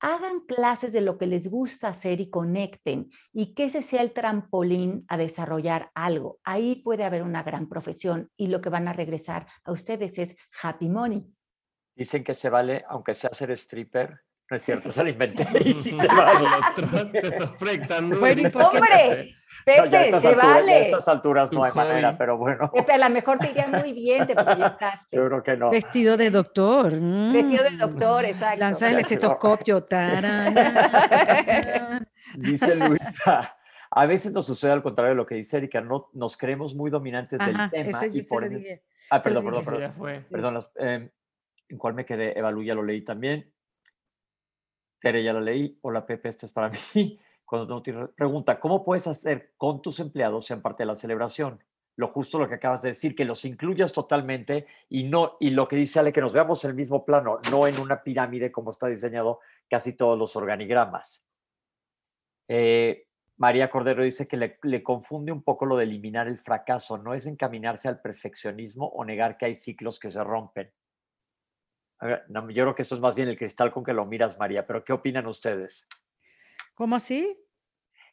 hagan clases de lo que les gusta hacer y conecten y que ese sea el trampolín a desarrollar algo. Ahí puede haber una gran profesión y lo que van a regresar a ustedes es happy money. Dicen que se vale, aunque sea ser stripper, no es cierto, se lo inventé. te estás proyectando. ¡Hombre! Pepe, se vale. A estas alturas no hay manera, pero bueno. Pepe, a lo mejor te iría muy bien, te proyectaste. Yo creo que no. Vestido de doctor. Vestido de doctor, mm. exacto. Lanza el estetoscopio. Dice Luisa. A veces nos sucede al contrario de lo que dice Erika, no, nos creemos muy dominantes del tema y por Ah, perdón, perdón, perdón. Perdón, eh, ¿en cuál me quedé? Evalú ya lo leí también. Tere ya lo leí. Hola Pepe, esto es para mí cuando no te pregunta, ¿cómo puedes hacer con tus empleados sean parte de la celebración? Lo justo lo que acabas de decir, que los incluyas totalmente y no y lo que dice Ale, que nos veamos en el mismo plano, no en una pirámide como está diseñado casi todos los organigramas. Eh, María Cordero dice que le, confunde un poco lo de eliminar el fracaso, no es encaminarse al perfeccionismo o negar que hay ciclos que se rompen. yo creo que esto es más bien el cristal con que lo miras, María, pero ¿qué opinan ustedes? ¿Cómo así?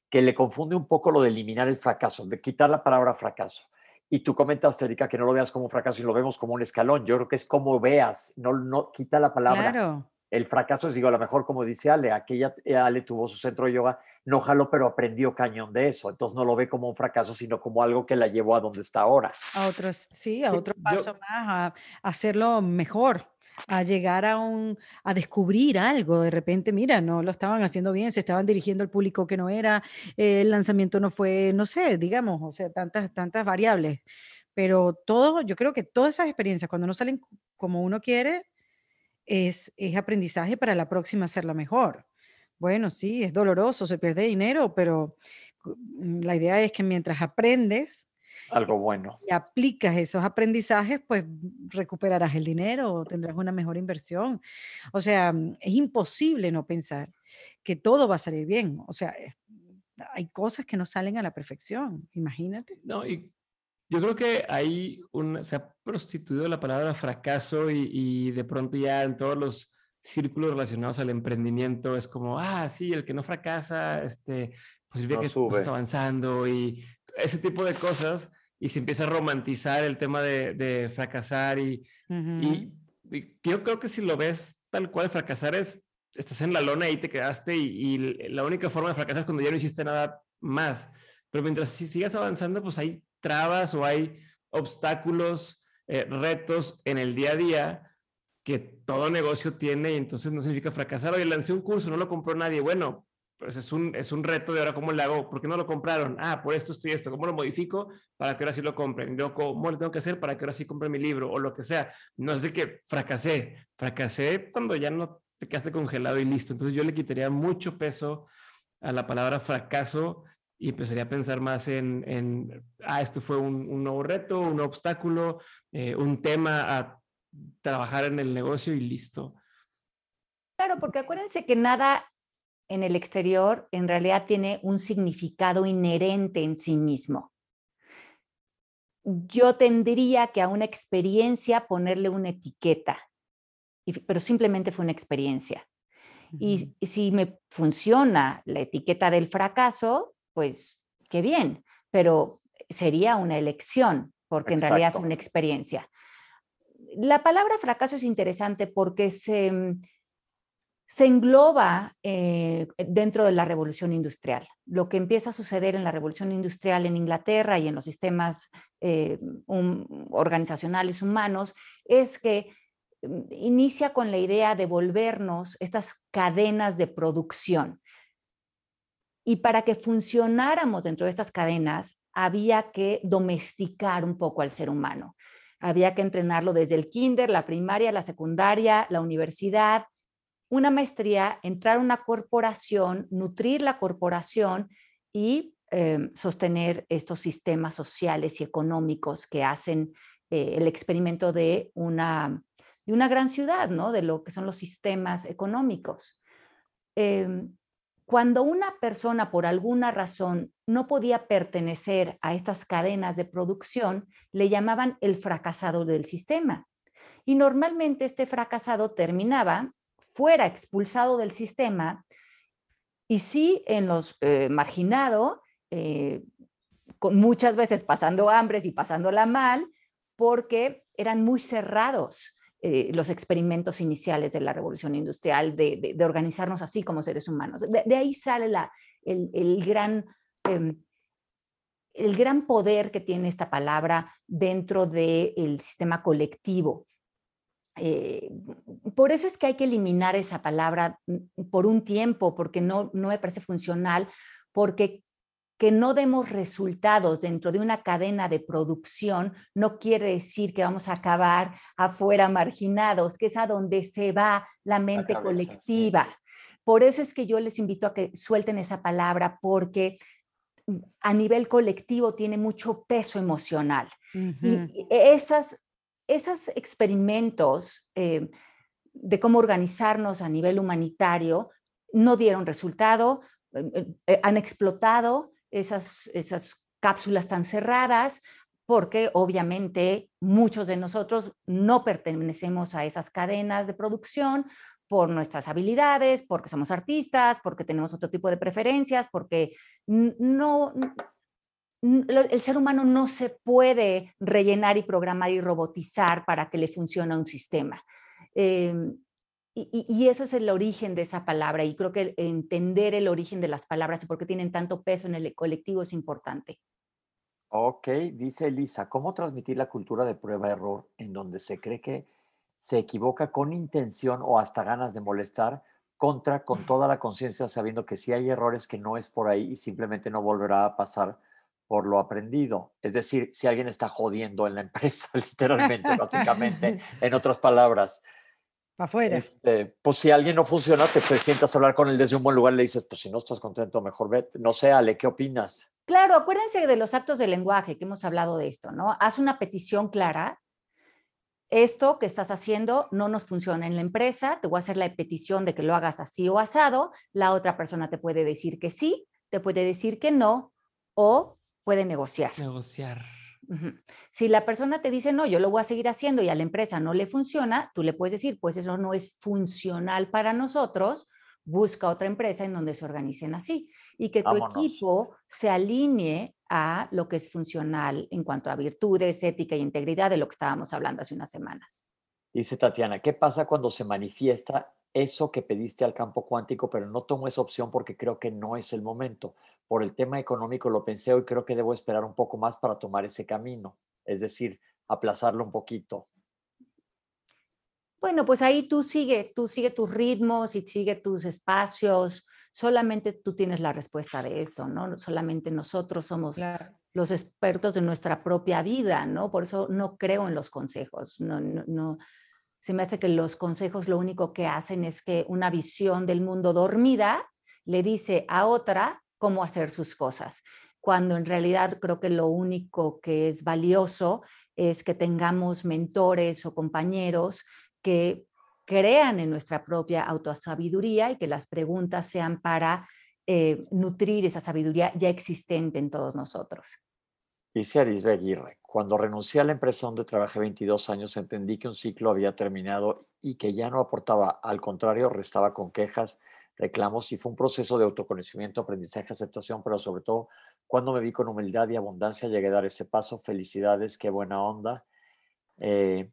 Que le confunde un poco lo de eliminar el fracaso, de quitar la palabra fracaso. Y tú comentaste, Erika, que no lo veas como un fracaso y lo vemos como un escalón. Yo creo que es como veas, no, no quita la palabra. Claro. El fracaso es, digo, a lo mejor como dice Ale, aquella eh, Ale tuvo su centro de yoga, no jaló, pero aprendió cañón de eso. Entonces no lo ve como un fracaso, sino como algo que la llevó a donde está ahora. A otros, sí, a otro paso más, a hacerlo mejor a llegar a, un, a descubrir algo. De repente, mira, no lo estaban haciendo bien, se estaban dirigiendo al público que no era, el lanzamiento no fue, no sé, digamos, o sea, tantas, tantas variables. Pero todo, yo creo que todas esas experiencias, cuando no salen como uno quiere, es, es aprendizaje para la próxima hacerla mejor. Bueno, sí, es doloroso, se pierde dinero, pero mm, la idea es que mientras aprendes, algo bueno. Y aplicas esos aprendizajes, pues recuperarás el dinero o tendrás una mejor inversión. O sea, mm, es imposible no pensar que todo va a salir bien. O sea, hay cosas que no salen a la perfección, imagínate. No, y yo creo que ahí se ha prostituido la palabra fracaso y, de pronto ya en todos los círculos relacionados al emprendimiento es como, ah, sí, el que no fracasa, este, pues ve que estás avanzando y ese tipo de cosas y se empieza a romantizar el tema de, fracasar y, yo creo que si lo ves tal cual, fracasar es, estás en la lona y te quedaste y, la única forma de fracasar es cuando ya no hiciste nada más. Pero mientras si sigas avanzando, pues hay trabas o hay obstáculos, eh, retos en el día a día que todo negocio tiene y entonces no significa fracasar. Oye, lancé un curso, no lo compró nadie. Bueno, es un, es un reto de ahora cómo le hago, ¿por qué no lo compraron? Ah, por esto estoy esto, ¿cómo lo modifico para que ahora sí lo compren? Yo, ¿Cómo lo tengo que hacer para que ahora sí compren mi libro o lo que sea? No es de que fracasé, fracasé cuando ya no te quedaste congelado y listo. Entonces yo le quitaría mucho peso a la palabra fracaso y empezaría a pensar más en, en ah, esto fue un, un nuevo reto, un obstáculo, eh, un tema a trabajar en el negocio y listo. Claro, porque acuérdense que nada en el exterior en realidad tiene un significado inherente en sí mismo. yo tendría que a una experiencia ponerle una etiqueta, pero simplemente fue una experiencia. Y, si me funciona la etiqueta del fracaso, pues qué bien, pero sería una elección, porque en realidad fue una experiencia. La palabra fracaso es interesante porque se, mm, se engloba eh, dentro de la revolución industrial. Lo que empieza a suceder en la revolución industrial en Inglaterra y en los sistemas eh, organizacionales humanos es que mm, inicia con la idea de volvernos estas cadenas de producción. Y para que funcionáramos dentro de estas cadenas, había que domesticar un poco al ser humano. Había que entrenarlo desde el kinder, la primaria, la secundaria, la universidad, una maestría, entrar a una corporación, nutrir la corporación y em, sostener estos sistemas sociales y económicos que hacen eh, el experimento de una, de una gran ciudad, ¿no? de lo que son los sistemas económicos. Em, cuando una persona por alguna razón no podía pertenecer a estas cadenas de producción, le llamaban el fracasado del sistema. Y normalmente este fracasado terminaba fuera expulsado del sistema y sí en los eh, marginado, eh, con muchas veces pasando hambres y pasándola mal, porque eran muy cerrados eh, los experimentos iniciales de la revolución industrial, de, organizarnos así como seres humanos. De, ahí sale la, el, gran, em, el gran poder que tiene esta palabra dentro del sistema colectivo. Eh, por eso es que hay que eliminar esa palabra mm, por un tiempo, porque no, no me parece funcional, porque que no demos resultados dentro de una cadena de producción no quiere decir que vamos a acabar afuera marginados, que es a donde se va la mente colectiva. Por eso es que yo les invito a que suelten esa palabra, porque mm, a nivel colectivo tiene mucho peso emocional. Y esas esos experimentos eh, de cómo organizarnos a nivel humanitario no dieron resultado, eh, eh, han explotado esas, esas cápsulas tan cerradas porque obviamente muchos de nosotros no pertenecemos a esas cadenas de producción por nuestras habilidades, porque somos artistas, porque tenemos otro tipo de preferencias, porque no, el ser humano no se puede rellenar y programar y robotizar para que le funcione un sistema. Em, y, eso es el origen de esa palabra y creo que entender el origen de las palabras y por qué tienen tanto peso en el colectivo es importante. Ok, dice Elisa, ¿cómo transmitir la cultura de prueba-error en donde se cree que se equivoca con intención o hasta ganas de molestar contra con toda la conciencia sabiendo que si hay errores que no es por ahí y simplemente no volverá a pasar por lo aprendido. Es decir, si alguien está jodiendo en la empresa, literalmente, básicamente, en otras palabras. Para afuera. Este, pues si alguien no funciona, te, sientas a hablar con él desde un buen lugar, le dices, pues si no estás contento, mejor vete. No sé, Ale, ¿qué opinas? Claro, acuérdense de los actos de lenguaje, que hemos hablado de esto, ¿no? Haz una petición clara. Esto que estás haciendo no nos funciona en la empresa, te voy a hacer la petición de que lo hagas así o asado, la otra persona te puede decir que sí, te puede decir que no, o puede negociar. Negociar. Si la persona te dice, no, yo lo voy a seguir haciendo y a la empresa no le funciona, tú le puedes decir, pues eso no es funcional para nosotros, busca otra empresa en donde se organicen así y que tu equipo se alinee a lo que es funcional en cuanto a virtudes, ética e integridad de lo que estábamos hablando hace unas semanas. Dice Tatiana, ¿qué pasa cuando se manifiesta eso que pediste al campo cuántico, pero no tomo esa opción porque creo que no es el momento? por el tema económico lo pensé hoy, creo que debo esperar un poco más para tomar ese camino, es decir, aplazarlo un poquito. Bueno, pues ahí tú sigue, tú sigue tus ritmos y sigue tus espacios. Solamente tú tienes la respuesta de esto, ¿no? Solamente nosotros somos los expertos de nuestra propia vida, ¿no? Por eso no creo en los consejos. No, no, no, se me hace que los consejos lo único que hacen es que una visión del mundo dormida le dice a otra cómo hacer sus cosas, cuando en realidad creo que lo único que es valioso es que tengamos mentores o compañeros que crean en nuestra propia autosabiduría y que las preguntas sean para eh, nutrir esa sabiduría ya existente en todos nosotros. Dice Arisbe Aguirre, cuando renuncié a la empresa donde trabajé 22 años, entendí que un ciclo había terminado y que ya no aportaba, al contrario, restaba con quejas, reclamos y fue un proceso de autoconocimiento, aprendizaje, aceptación, pero sobre todo cuando me vi con humildad y abundancia llegué a dar ese paso. Felicidades, qué buena onda. Eh,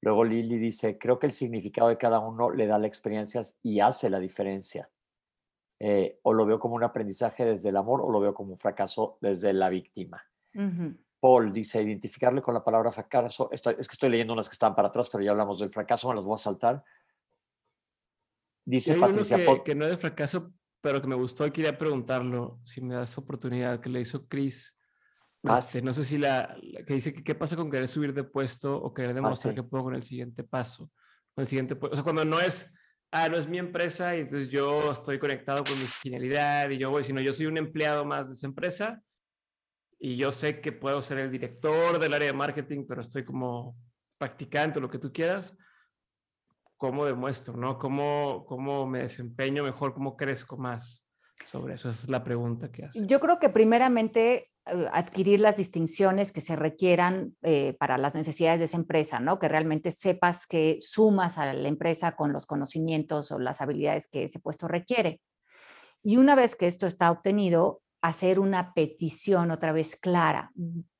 luego Lili dice, creo que el significado de cada uno le da la experiencia y hace la diferencia. Eh, o lo veo como un aprendizaje desde el amor o lo veo como un fracaso desde la víctima. Paul dice, identificarle con la palabra fracaso. es que estoy leyendo unas que están para atrás, pero ya hablamos del fracaso, me las voy a saltar. Dice Patricia que, que, no es de fracaso, pero que me gustó y quería preguntarlo, si me das oportunidad, que le hizo Chris. Ah, este, no sé si la, que dice que qué pasa con querer subir de puesto o querer ah, demostrar que puedo con el siguiente paso. Con el siguiente, o sea, cuando no es ah, no es mi empresa y entonces yo estoy conectado con mi finalidad y yo voy, sino yo soy un empleado más de esa empresa y yo sé que puedo ser el director del área de marketing, pero estoy como practicante, lo que tú quieras. ¿Cómo demuestro, no? ¿Cómo, cómo me desempeño mejor? ¿Cómo crezco más? Sobre eso, esa es la pregunta que hace. Yo creo que primeramente adquirir las distinciones que se requieran eh, para las necesidades de esa empresa, ¿no? Que realmente sepas que sumas a la empresa con los conocimientos o las habilidades que ese puesto requiere. Y una vez que esto está obtenido, hacer una petición otra vez clara,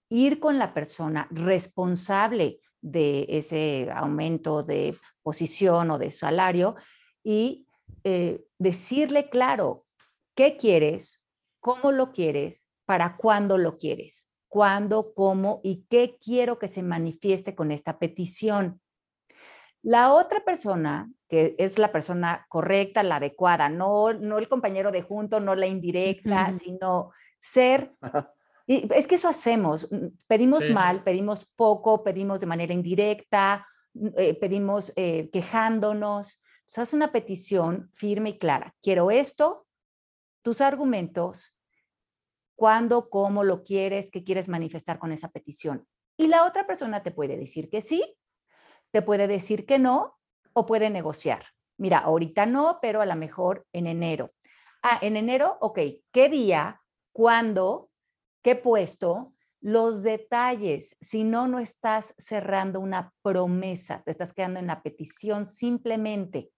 ir con la persona responsable de ese aumento de posición o de salario y eh, decirle claro qué quieres, cómo lo quieres, para cuándo lo quieres, cuándo, cómo y qué quiero que se manifieste con esta petición. La otra persona, que es la persona correcta, la adecuada, no, no el compañero de junto, no la indirecta, sino ser... Y es que eso hacemos, mm, pedimos mal, pedimos poco, pedimos de manera indirecta, mm, eh, pedimos eh, quejándonos. Es una petición firme y clara. Quiero esto, tus argumentos, cuándo, cómo lo quieres, qué quieres manifestar con esa petición. Y la otra persona te puede decir que sí, te puede decir que no o puede negociar. Mira, ahorita no, pero a lo mejor en enero. Ah, en enero, ok, ¿qué día? ¿Cuándo? ¿Qué puesto? Los detalles, si no, no estás cerrando una promesa, te estás quedando en la petición simplemente.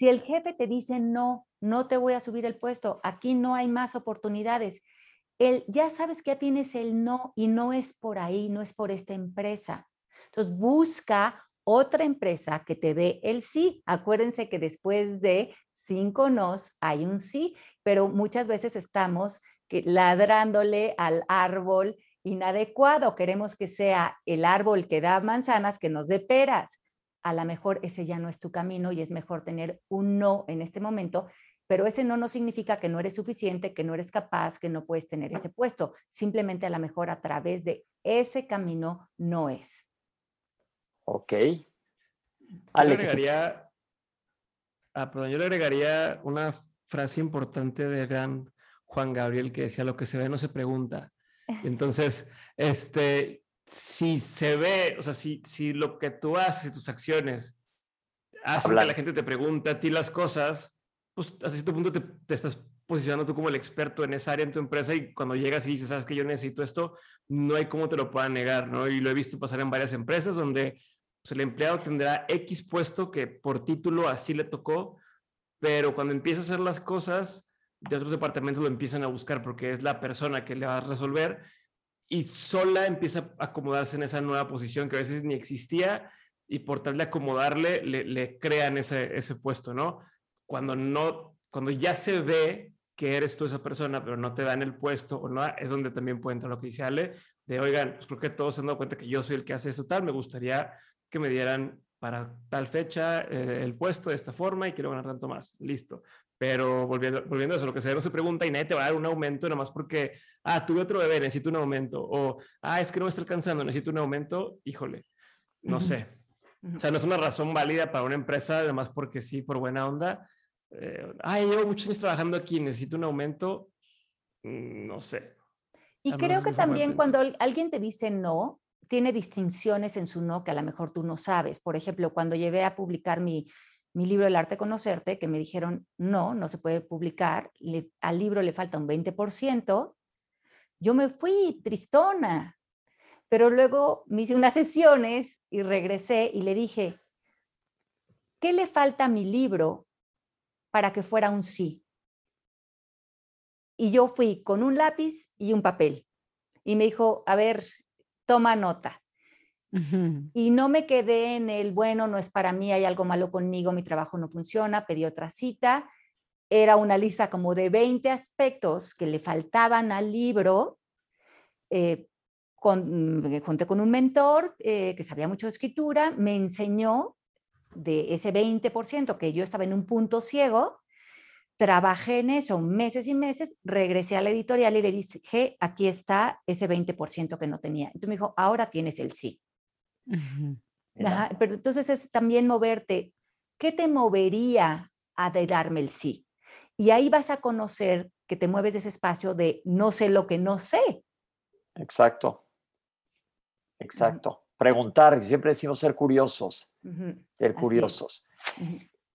Si el jefe te dice no, no te voy a subir el puesto, aquí no hay más oportunidades. El, ya sabes que ya tienes el no y no es por ahí, no es por esta empresa. Entonces busca otra empresa que te dé el sí. Acuérdense que después de cinco nos hay un sí, pero muchas veces estamos ladrándole al árbol inadecuado. Queremos que sea el árbol que da manzanas que nos dé peras. A lo mejor ese ya no es tu camino y es mejor tener un no en este momento pero ese no no significa que no eres suficiente, que no eres capaz, que no puedes tener ese puesto. Simplemente a lo mejor a través de ese camino no es. Ok. Yo le agregaría, ah, perdón, yo le agregaría una frase importante de gran Juan Gabriel que decía, lo que se ve no se pregunta. Entonces, este, si se ve, o sea, si, si lo que tú haces y tus acciones hacen que la gente te pregunte a ti las cosas, pues hasta cierto punto te, te, estás posicionando tú como el experto en esa área en tu empresa y cuando llegas y dices, sabes que yo necesito esto, no hay cómo te lo puedan negar, ¿no? Y lo he visto pasar en varias empresas donde pues, el empleado tendrá X puesto que por título así le tocó, pero cuando empieza a hacer las cosas, de otros departamentos lo empiezan a buscar porque es la persona que le va a resolver y sola empieza a acomodarse en esa nueva posición que a veces ni existía y por tal de acomodarle, le, crean ese, ese puesto, ¿no? cuando no, cuando ya se ve que eres tú esa persona, pero no te dan el puesto o no, es donde también puede entrar lo que dice Ale, de oigan, pues creo que todos se han dado cuenta que yo soy el que hace eso tal, me gustaría que me dieran para tal fecha eh, el puesto de esta forma y quiero ganar tanto más, listo. Pero volviendo, volviendo a eso, lo que se, no se pregunta y nadie te va a dar un aumento nomás porque, ah, tuve otro bebé, necesito un aumento, o, ah, es que no me está alcanzando, necesito un aumento, híjole, no sé. O sea, no es una razón válida para una empresa, además porque sí, por buena onda, eh, ay, llevo muchos años trabajando aquí, necesito un aumento, mm, no sé. Y creo que también cuando alguien te dice no, tiene distinciones en su no que a lo mejor tú no sabes. Por ejemplo, cuando llevé a publicar mi, mi libro El arte conocerte, que me dijeron, no, no se puede publicar, al libro le falta un 20%, yo me fui tristona, pero luego me hice unas sesiones y regresé y le dije, ¿qué le falta a mi libro para que fuera un sí? Y yo fui con un lápiz y un papel. Y me dijo, a ver, toma nota. Y no me quedé en el, bueno, no es para mí, hay algo malo conmigo, mi trabajo no funciona, pedí otra cita. Era una lista como de 20 aspectos que le faltaban al libro. Eh, con, junté con un mentor eh, que sabía mucho de escritura, me enseñó de ese 20% que yo estaba en un punto ciego, trabajé en eso meses y meses, regresé a la editorial y le dije, aquí está ese 20% que no tenía. Entonces me dijo, ahora tienes el sí pero entonces es también moverte. ¿Qué te movería a darme el sí? Y ahí vas a conocer que te mueves de ese espacio de no sé lo que no sé. Exacto. Exacto. Preguntar, siempre decimos ser curiosos. Ser curiosos.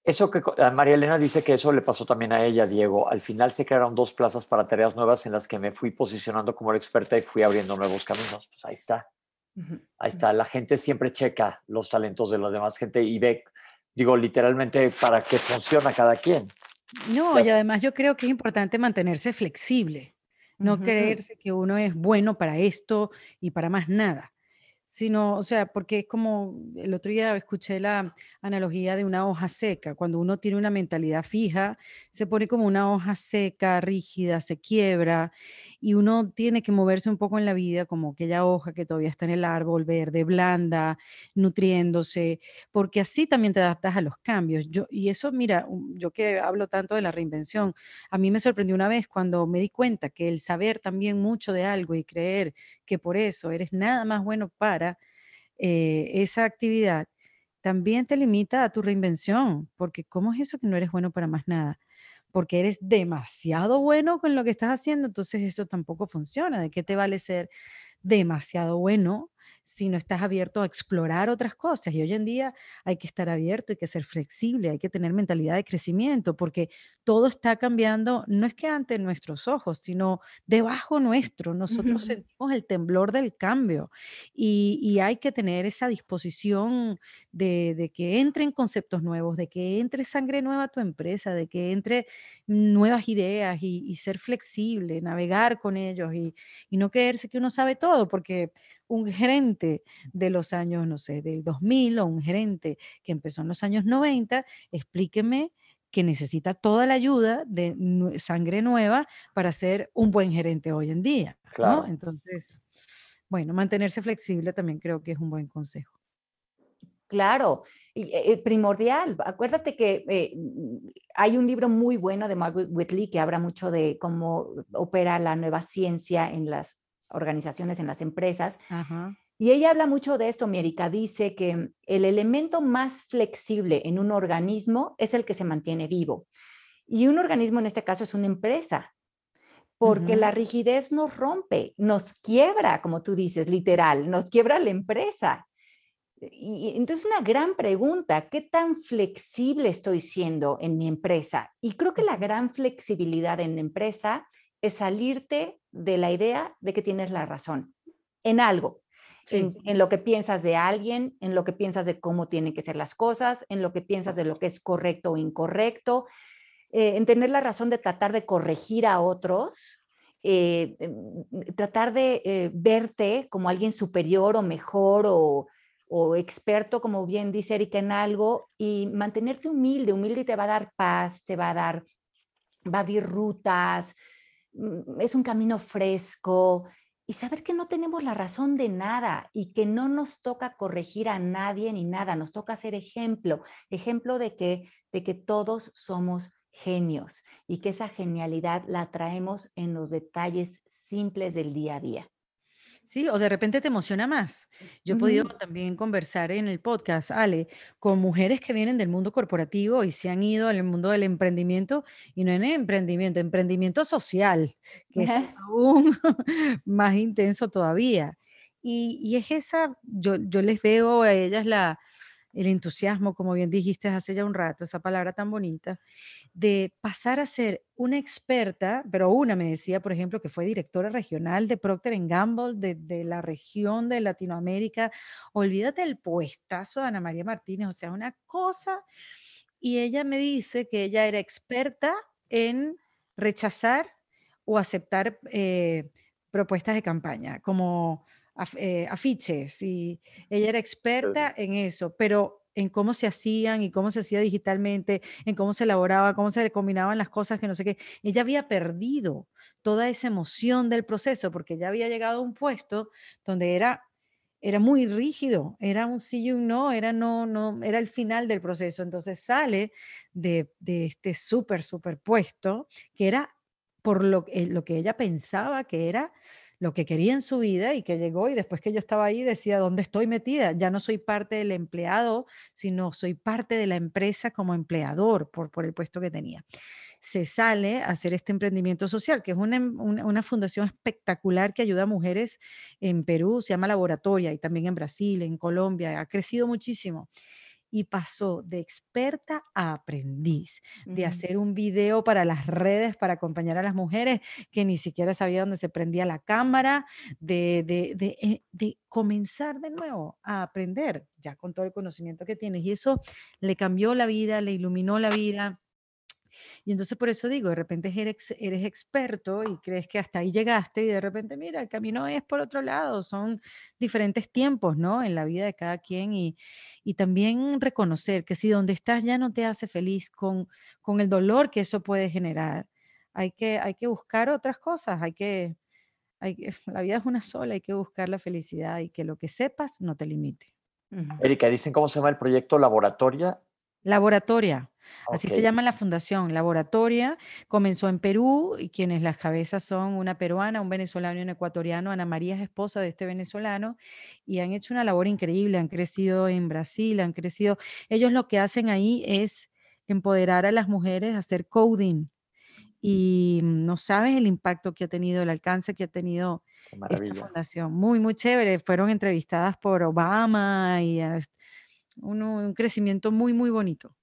Eso que María Elena dice que eso le pasó también a ella, Diego. Al final se crearon dos plazas para tareas nuevas en las que me fui posicionando como la experta y fui abriendo nuevos caminos. Pues ahí está. Ahí está, la gente siempre checa los talentos de la demás gente y ve, digo, literalmente para qué funciona cada quien. No, y además yo creo que es importante mantenerse flexible, no creerse que uno es bueno para esto y para más nada sino, o sea, porque es como el otro día escuché la analogía de una hoja seca. Cuando uno tiene una mentalidad fija, se pone como una hoja seca, rígida, se quiebra y uno tiene que moverse un poco en la vida como aquella hoja que todavía está en el árbol verde, blanda, nutriéndose, porque así también te adaptas a los cambios. Yo, y eso, mira, yo que hablo tanto de la reinvención, a mí me sorprendió una vez cuando me di cuenta que el saber también mucho de algo y creer que por eso eres nada más bueno para eh, esa actividad, también te limita a tu reinvención, porque ¿cómo es eso que no eres bueno para más nada? Porque eres demasiado bueno con lo que estás haciendo, entonces eso tampoco funciona. ¿De qué te vale ser demasiado bueno si no estás abierto a explorar otras cosas. Y hoy en día hay que estar abierto, hay que ser flexible, hay que tener mentalidad de crecimiento, porque todo está cambiando, no es que ante nuestros ojos, sino debajo nuestro. Nosotros sentimos el temblor del cambio y, hay que tener esa disposición de, que entren conceptos nuevos, de que entre sangre nueva a tu empresa, de que entre nuevas ideas y, ser flexible, navegar con ellos y, y no creerse que uno sabe todo, porque un gerente de los años, no sé, del 2000 o un gerente que empezó en los años 90, explíqueme que necesita toda la ayuda de sangre nueva para ser un buen gerente hoy en día. Claro. Entonces, bueno, mantenerse flexible también creo que es un buen consejo. Claro, y, eh, primordial. Acuérdate que eh, hay un libro muy bueno de Margaret Whitley que habla mucho de cómo opera la nueva ciencia en las organizaciones, en las empresas. Y ella habla mucho de esto, Mierica, dice que el elemento más flexible en un organismo es el que se mantiene vivo. Y un organismo en este caso es una empresa, porque la rigidez nos rompe, nos quiebra, como tú dices, literal, nos quiebra la empresa. Y entonces una gran pregunta, ¿qué tan flexible estoy siendo en mi empresa? Y creo que la gran flexibilidad en la empresa es salirte de la idea de que tienes la razón en algo, en, lo que piensas de alguien, en lo que piensas de cómo tienen que ser las cosas, en lo que piensas de lo que es correcto o incorrecto, eh, en tener la razón de tratar de corregir a otros, eh, tratar de eh, verte como alguien superior o mejor o, o experto, como bien dice Erika, en algo y mantenerte humilde. Humilde te va a dar paz, te va a dar, va a abrir rutas, es un camino fresco y saber que no tenemos la razón de nada y que no nos toca corregir a nadie ni nada, nos toca ser ejemplo, ejemplo de que, de que todos somos genios y que esa genialidad la traemos en los detalles simples del día a día. Sí, o de repente te emociona más. Yo he podido también conversar en el podcast, Ale, con mujeres que vienen del mundo corporativo y se han ido al mundo del emprendimiento, y no en el emprendimiento, emprendimiento social, que es aún más intenso todavía. Y, es esa, yo, yo les veo a ellas la, el entusiasmo, como bien dijiste hace ya un rato, esa palabra tan bonita, de pasar a ser una experta, pero una me decía, por ejemplo, que fue directora regional de Procter Gamble de, la región de Latinoamérica. Olvídate el puestazo de Ana María Martínez, o sea, una cosa. Y ella me dice que ella era experta en rechazar o aceptar eh, propuestas de campaña, como afiches y ella era experta en eso, pero en cómo se hacían y cómo se hacía digitalmente, en cómo se elaboraba, cómo se combinaban las cosas, que no sé qué. Ella había perdido toda esa emoción del proceso porque ya había llegado a un puesto donde era era muy rígido, era un sí y un no, era no, no, era el final del proceso. Entonces sale de, de este súper, súper puesto, que era por lo, eh, lo que ella pensaba que era lo que quería en su vida y que llegó y después que yo estaba ahí decía, ¿dónde estoy metida? Ya no soy parte del empleado, sino soy parte de la empresa como empleador por, por el puesto que tenía. Se sale a hacer este emprendimiento social, que es una, una fundación espectacular que ayuda a mujeres en Perú, se llama Laboratoria, y también en Brasil, en Colombia, ha crecido muchísimo y pasó de experta a aprendiz, de hacer un video para las redes para acompañar a las mujeres que ni siquiera sabía dónde se prendía la cámara, de, de, eh, de, comenzar de nuevo a aprender ya con todo el conocimiento que tienes. Y eso le cambió la vida, le iluminó la vida y entonces por eso digo, de repente eres, eres experto y crees que hasta ahí llegaste y de repente, mira, el camino es por otro lado, son diferentes tiempos, ¿no? En la vida de cada quien y, y también reconocer que si donde estás ya no te hace feliz con, con el dolor que eso puede generar, hay que, hay que buscar otras cosas, hay que, hay la vida es una sola, hay que buscar la felicidad y que lo que sepas no te limite. Erika, dicen cómo se llama el proyecto Laboratoria. Laboratoria. Así se llama la fundación, Laboratoria. Comenzó en Perú y quienes las cabezas son una peruana, un venezolano y un ecuatoriano. Ana María es esposa de este venezolano y han hecho una labor increíble. Han crecido en Brasil, han crecido. Ellos lo que hacen ahí es empoderar a las mujeres a hacer coding. Y no sabes el impacto que ha tenido, el alcance que ha tenido esta fundación. Muy, muy chévere. Fueron entrevistadas por Obama y un crecimiento muy, muy bonito.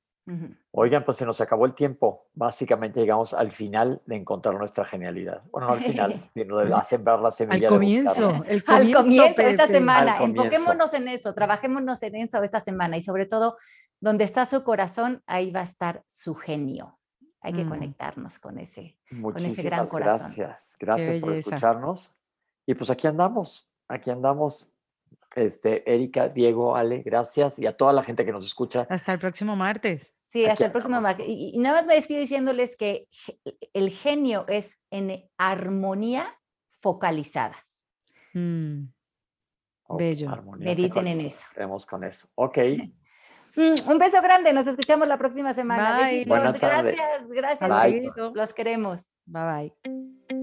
Oigan, pues se nos acabó el tiempo. Básicamente llegamos al final de encontrar nuestra genialidad. Bueno, no al final, sino de sembrar la semilla. Al comienzo, el comienzo, al comienzo esta semana. Enfoquémonos en eso, trabajémonos en eso esta semana y sobre todo, donde está su corazón, ahí va a estar su genio. Hay que conectarnos con ese, con ese gran corazón. Gracias, gracias por escucharnos. Y pues aquí andamos, aquí andamos este, Erika, Diego, Ale, gracias y a toda la gente que nos escucha. Hasta el próximo martes. Sí, hasta el próximo martes. Y, nada más me despido diciéndoles que el genio es en armonía focalizada. Mm. Bello. Mediten en eso. Creemos con eso. Ok. Mm, un beso grande, nos escuchamos la próxima semana. Bye. Gracias, gracias. Los queremos. Bye bye.